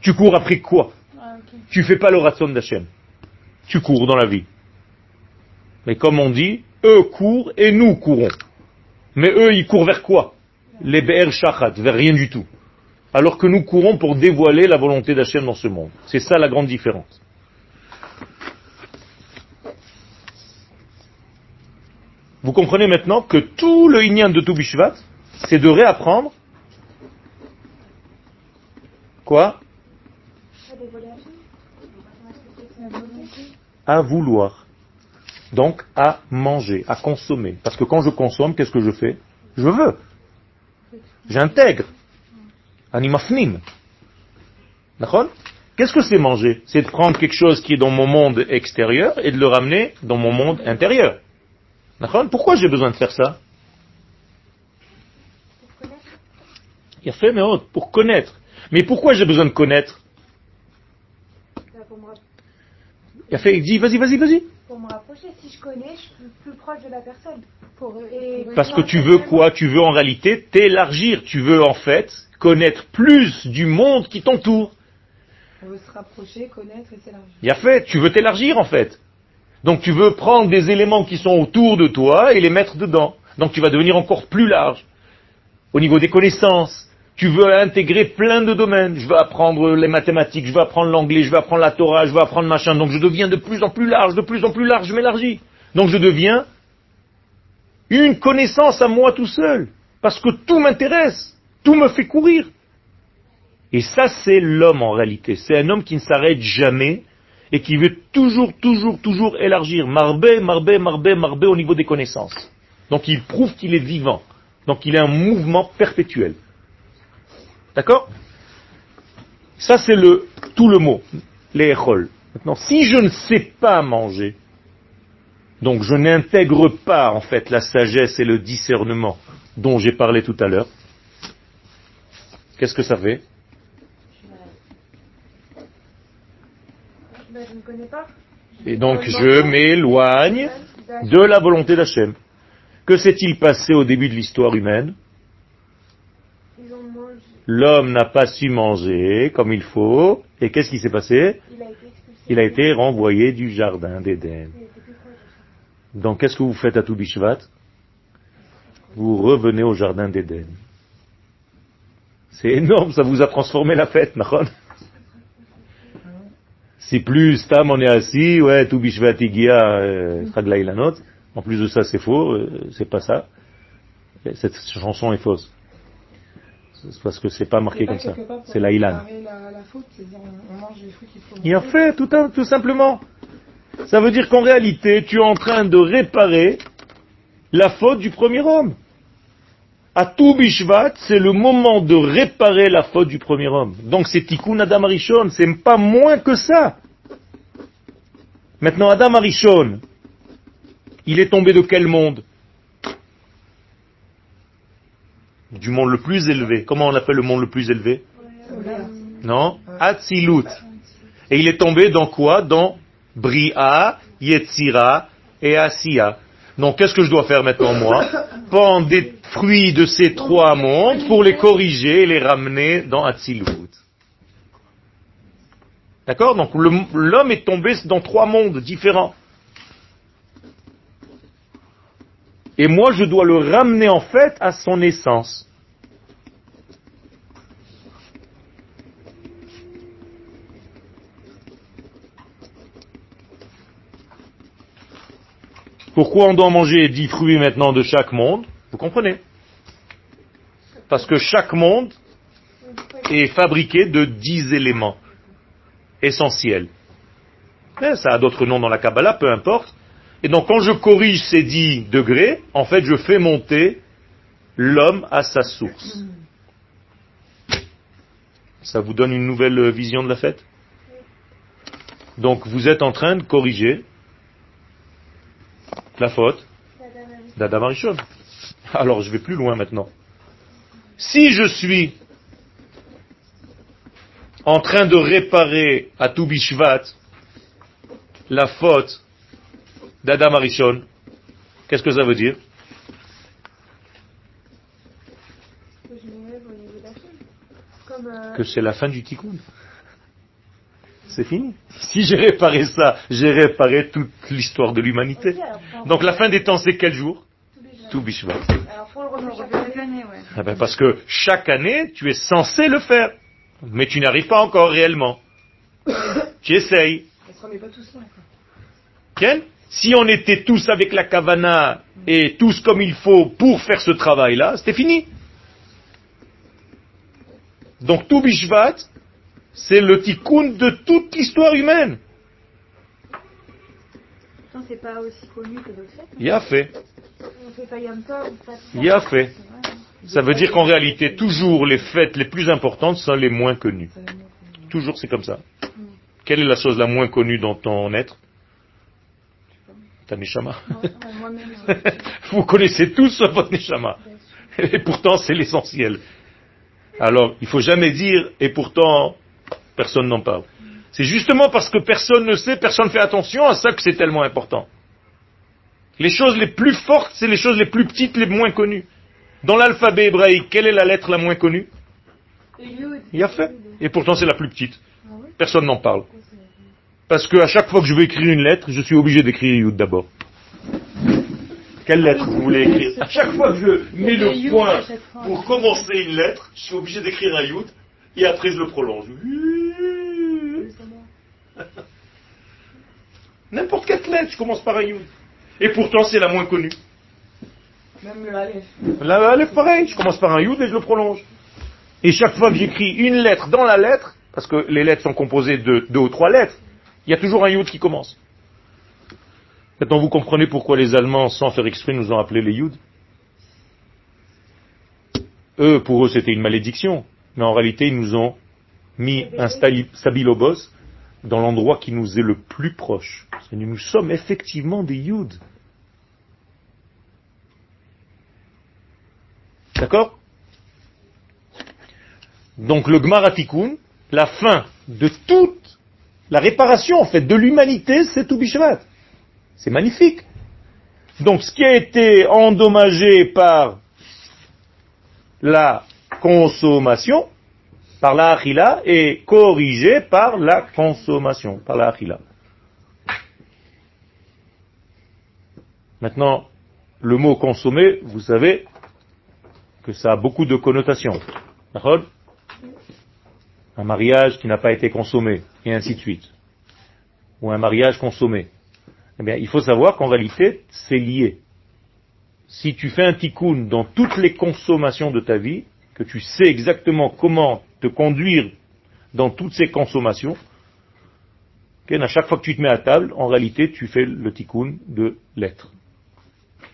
Tu cours après quoi Ah. Tu fais pas le ratson d'Hachem. Tu cours dans la vie. Mais comme on dit, eux courent et nous courons. Mais eux, ils courent vers quoi Les Be'er Shachat, vers rien du tout. Alors que nous courons pour dévoiler la volonté d'Hachem dans ce monde. C'est ça la grande différence. Vous comprenez maintenant que tout le Inyan de Toubishvat, c'est de réapprendre quoi À vouloir. Donc à manger, à consommer. Parce que quand je consomme, qu'est-ce que je fais Je veux. J'intègre. Animafnim. D'accord Qu'est-ce que c'est manger C'est de prendre quelque chose qui est dans mon monde extérieur et de le ramener dans mon monde intérieur. D'accord Pourquoi j'ai besoin de faire ça Il a fait, mais autre, pour connaître. Mais pourquoi j'ai besoin de connaître Il a fait, il dit, vas-y, vas-y, vas-y. pour me rapprocher, si je connais, je suis plus proche de la personne. Pour, et Parce que tu veux quoi? Tu veux en réalité t'élargir. Tu veux en fait connaître plus du monde qui t'entoure. On veut se rapprocher, connaître et s'élargir. Il a fait, tu veux t'élargir en fait. Donc tu veux prendre des éléments qui sont autour de toi et les mettre dedans. Donc tu vas devenir encore plus large. Au niveau des connaissances, tu veux intégrer plein de domaines. Je veux apprendre les mathématiques, je veux apprendre l'anglais, je veux apprendre la Torah, je veux apprendre machin. Donc je deviens de plus en plus large, de plus en plus large, je m'élargis. Donc je deviens une connaissance à moi tout seul. Parce que tout m'intéresse, tout me fait courir. Et ça, c'est l'homme en réalité. C'est un homme qui ne s'arrête jamais et qui veut toujours, toujours, toujours élargir. Marbé, marbé, marbé, marbé au niveau des connaissances. Donc il prouve qu'il est vivant. Donc il est un mouvement perpétuel. D'accord? Ça c'est le tout le mot, les écholes. Maintenant, si je ne sais pas manger, donc je n'intègre pas en fait la sagesse et le discernement dont j'ai parlé tout à l'heure, qu'est-ce que ça fait? Ben, je ne connais pas. Et donc je m'éloigne de la volonté d'Hachem. Que s'est-il passé au début de l'histoire humaine? L'homme n'a pas su manger comme il faut, et qu'est-ce qui s'est passé Il a été renvoyé du jardin d'Éden. Donc qu'est-ce que vous faites à tout Bishvat Vous revenez au jardin d'Éden. C'est énorme, ça vous a transformé la fête, Nahon C'est plus Stam, on est assis, ouais, tout Bishvat Igia, euh, Chag Lailanot. En plus de ça, c'est faux, euh, c'est pas ça. Cette chanson est fausse. C'est parce que c'est pas marqué comme ça. C'est la Ilan. Il en fait, tout, un- tout simplement. Ça veut dire qu'en réalité, tu es en train de réparer la faute du premier homme. À tout Bishvat, c'est le moment de réparer la faute du premier homme. Donc c'est Tikkun Adam Arishon, c'est pas moins que ça. Maintenant, Adam Arishon, il est tombé de quel monde? Du monde le plus élevé. Comment on appelle le monde le plus élevé Non Atzilut. Et il est tombé dans quoi Dans Bria, Yetzira et Asiya. Donc qu'est-ce que je dois faire maintenant moi Prendre des fruits de ces trois mondes pour les corriger et les ramener dans Atzilut. D'accord Donc l'homme est tombé dans trois mondes différents. Et moi je dois le ramener en fait à son essence. Pourquoi on doit manger 10 fruits maintenant de chaque monde? Vous comprenez? Parce que chaque monde est fabriqué de 10 éléments essentiels. Mais ça a d'autres noms dans la Kabbalah, peu importe. Et donc quand je corrige ces 10 degrés, en fait je fais monter l'homme à sa source. Ça vous donne une nouvelle vision de la fête? Donc vous êtes en train de corriger la faute d'Adam Arishon. Alors je vais plus loin maintenant. Si je suis en train de réparer à tout Bishvat la faute d'Adam Arishon, qu'est-ce que ça veut dire? Euh, que c'est la fin du tikkun. C'est fini. Si j'ai réparé ça, j'ai réparé toute l'histoire de l'humanité. Donc la fin des temps, c'est quel jour? Tout Bishvat. Ah ben, parce que chaque année, tu es censé le faire. Mais tu n'arrives pas encore réellement. tu essayes. On Si on était tous avec la kavana et tous comme il faut pour faire ce travail-là, c'était fini. Donc tout Bishvat, c'est le tikkun de toute l'histoire humaine. C'est pas aussi connu que d'autres fêtes. Il a fait. Fait fait Il a fait. Ça veut dire qu'en réalité, toujours les fêtes les plus importantes sont les moins connues. Toujours c'est comme ça. Quelle est la chose la moins connue dans ton être? Ta neshama. Vous connaissez tous votre neshama. Et pourtant, c'est l'essentiel. Alors, il faut jamais dire, et pourtant, personne n'en parle. C'est justement parce que personne ne sait, personne ne fait attention à ça que c'est tellement important. Les choses les plus fortes, c'est les choses les plus petites, les moins connues. Dans l'alphabet hébraïque, quelle est la lettre la moins connue? Il y a fait. Et pourtant, c'est la plus petite. Ah Personne n'en parle. Parce que à chaque fois que je veux écrire une lettre, je suis obligé d'écrire Yud d'abord. Quelle lettre vous voulez écrire À chaque fois que je mets le point pour commencer une lettre, je suis obligé d'écrire un Yud et après je le prolonge. N'importe quelle lettre, je commence par un Yud. Et pourtant, c'est la moins connue. Même le Aleph. Elle est pareil, je commence par un Yud et je le prolonge. Et chaque fois que j'écris une lettre dans la lettre, parce que les lettres sont composées de deux ou trois lettres, il y a toujours un Yud qui commence. Maintenant, vous comprenez pourquoi les Allemands, sans faire exprès, nous ont appelés les Yud Eux, pour eux, c'était une malédiction. Mais en réalité, ils nous ont mis un stabilobos dans l'endroit qui nous est le plus proche. Nous sommes effectivement des Yud. D'accord? Donc le Gmaratikun, la fin de toute la réparation en fait de l'humanité, c'est tout Bishvat. C'est magnifique. Donc ce qui a été endommagé par la consommation, par la achila, est corrigé par la consommation, par la achila. Maintenant, le mot consommer, vous savez que ça a beaucoup de connotations. Un mariage qui n'a pas été consommé, et ainsi de suite. Ou un mariage consommé. Eh bien, il faut savoir qu'en réalité, c'est lié. Si tu fais un tikkun dans toutes les consommations de ta vie, que tu sais exactement comment te conduire dans toutes ces consommations, ok, à chaque fois que tu te mets à table, en réalité, tu fais le tikkun de l'être.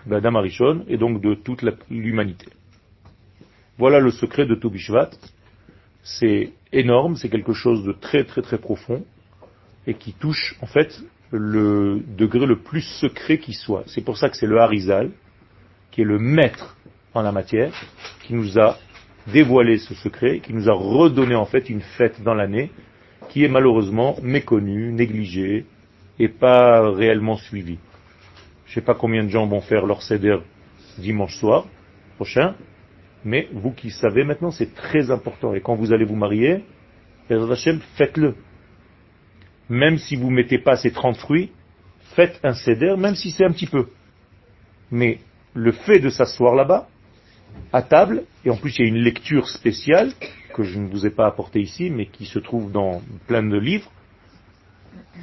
D'Adam Arishon, et donc de toute l'humanité. Voilà le secret de Toubishvat. C'est énorme, c'est quelque chose de très très très profond et qui touche en fait le degré le plus secret qui soit. C'est pour ça que c'est le Harizal, qui est le maître en la matière, qui nous a dévoilé ce secret, qui nous a redonné en fait une fête dans l'année, qui est malheureusement méconnue, négligée et pas réellement suivie. Je sais pas combien de gens vont faire leur seder dimanche soir prochain, mais vous qui savez maintenant, c'est très important. Et quand vous allez vous marier, faites-le. Même si vous mettez pas ces 30 fruits, faites un céder, même si c'est un petit peu. Mais le fait de s'asseoir là-bas, à table, et en plus il y a une lecture spéciale que je ne vous ai pas apportée ici, mais qui se trouve dans plein de livres,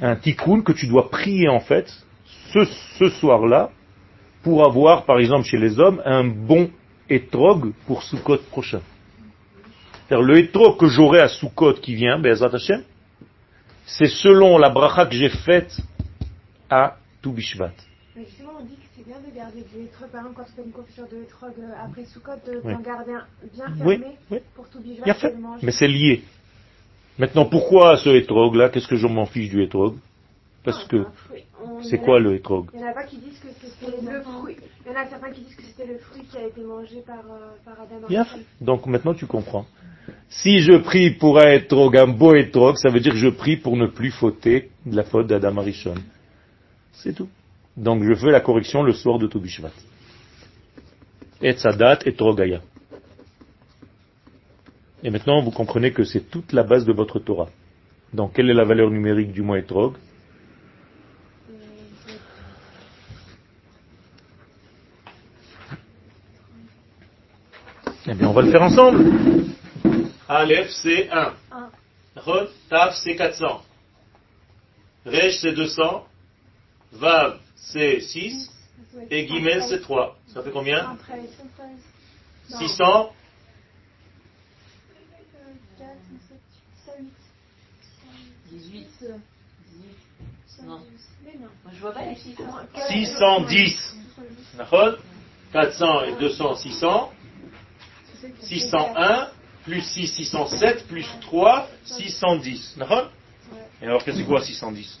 un tikkun que tu dois prier en fait, ce, ce soir-là, pour avoir, par exemple chez les hommes, un bon étrog pour Sukkot prochain. C'est-à-dire le étrog que j'aurai à Sukkot qui vient, Be'ezrat Hashem, c'est selon la bracha que j'ai faite à Toubishvat. Mais justement, on dit que c'est bien de garder du hétrog. Par exemple, quand tu fais une confiture de hétrog euh, après Soukot, de Oui. d'en garder un bien Oui, fermé oui. pour a fait. Mais c'est lié. Maintenant, pourquoi ce hétrog là Qu'est-ce que je m'en fiche du hétrog Parce Ah, que. On- c'est quoi a- le hétrog Il y en a pas qui disent que c'était le fruit. Il y en a certains qui disent que c'était le fruit qui a été mangé par, euh, par Adam Bien. Donc maintenant tu comprends. Si je prie pour un hétrog, un beau hétrog, ça veut dire que je prie pour ne plus fauter de la faute d'Adam Arishon. C'est tout. Donc je fais la correction le soir de Toubishvat. Et Sadat et Trogaya. Et maintenant, vous comprenez que c'est toute la base de votre Torah. Donc, quelle est la valeur numérique du mot etrog? Eh bien, on va le faire ensemble. Aleph, c'est 1. Un. Rod, Taf, c'est 400. Resh, c'est 200. Vav, c'est 6. Et Gimel, c'est 3. Ça fait combien? 600. 18. 18. Non. Je vois pas les chiffres. 610. D'accord 400 et 200, 600. 601, plus 6, 607, plus 3, 610. D'accord Et alors, qu'est-ce que c'est quoi 610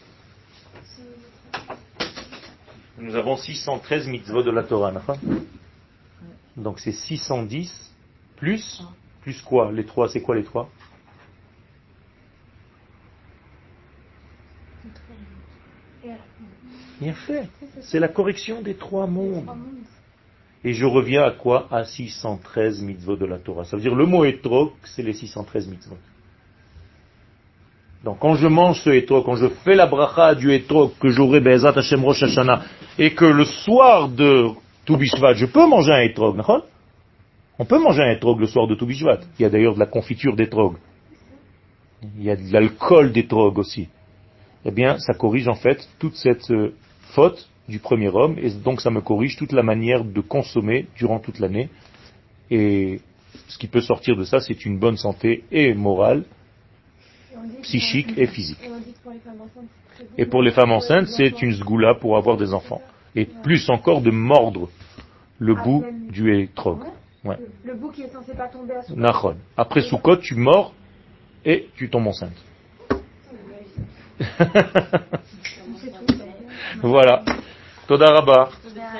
Nous avons 613 mitzvot de la Torah. Donc, c'est 610 plus, plus quoi Les 3, c'est quoi les 3 Bien fait. C'est la correction des trois mondes. Et je reviens à quoi? À 613 mitzvot de la Torah. Ça veut dire le mot étrog, c'est les 613 mitzvot. Donc quand je mange ce étrog, quand je fais la bracha du étrog que j'aurai Be'ezat Hashem Rosh Hashanah, et que le soir de Toubishvat, je peux manger un étrog, On peut manger un étrog le soir de Toubishvat. Il y a d'ailleurs de la confiture d'étrog. Il y a de l'alcool d'étrog aussi. Eh bien, ça corrige en fait toute cette euh, faute du premier homme, et donc ça me corrige toute la manière de consommer durant toute l'année. Et ce qui peut sortir de ça, c'est une bonne santé et morale, psychique et physique. Et pour les femmes enceintes, c'est une sgoula pour avoir des enfants. Et plus encore de mordre le bout du étrog. Ouais. Le bout qui est censé pas tomber à son Nachon. Après Soukot, tu mords et tu tombes enceinte. voilà. תודה רבה. תודה.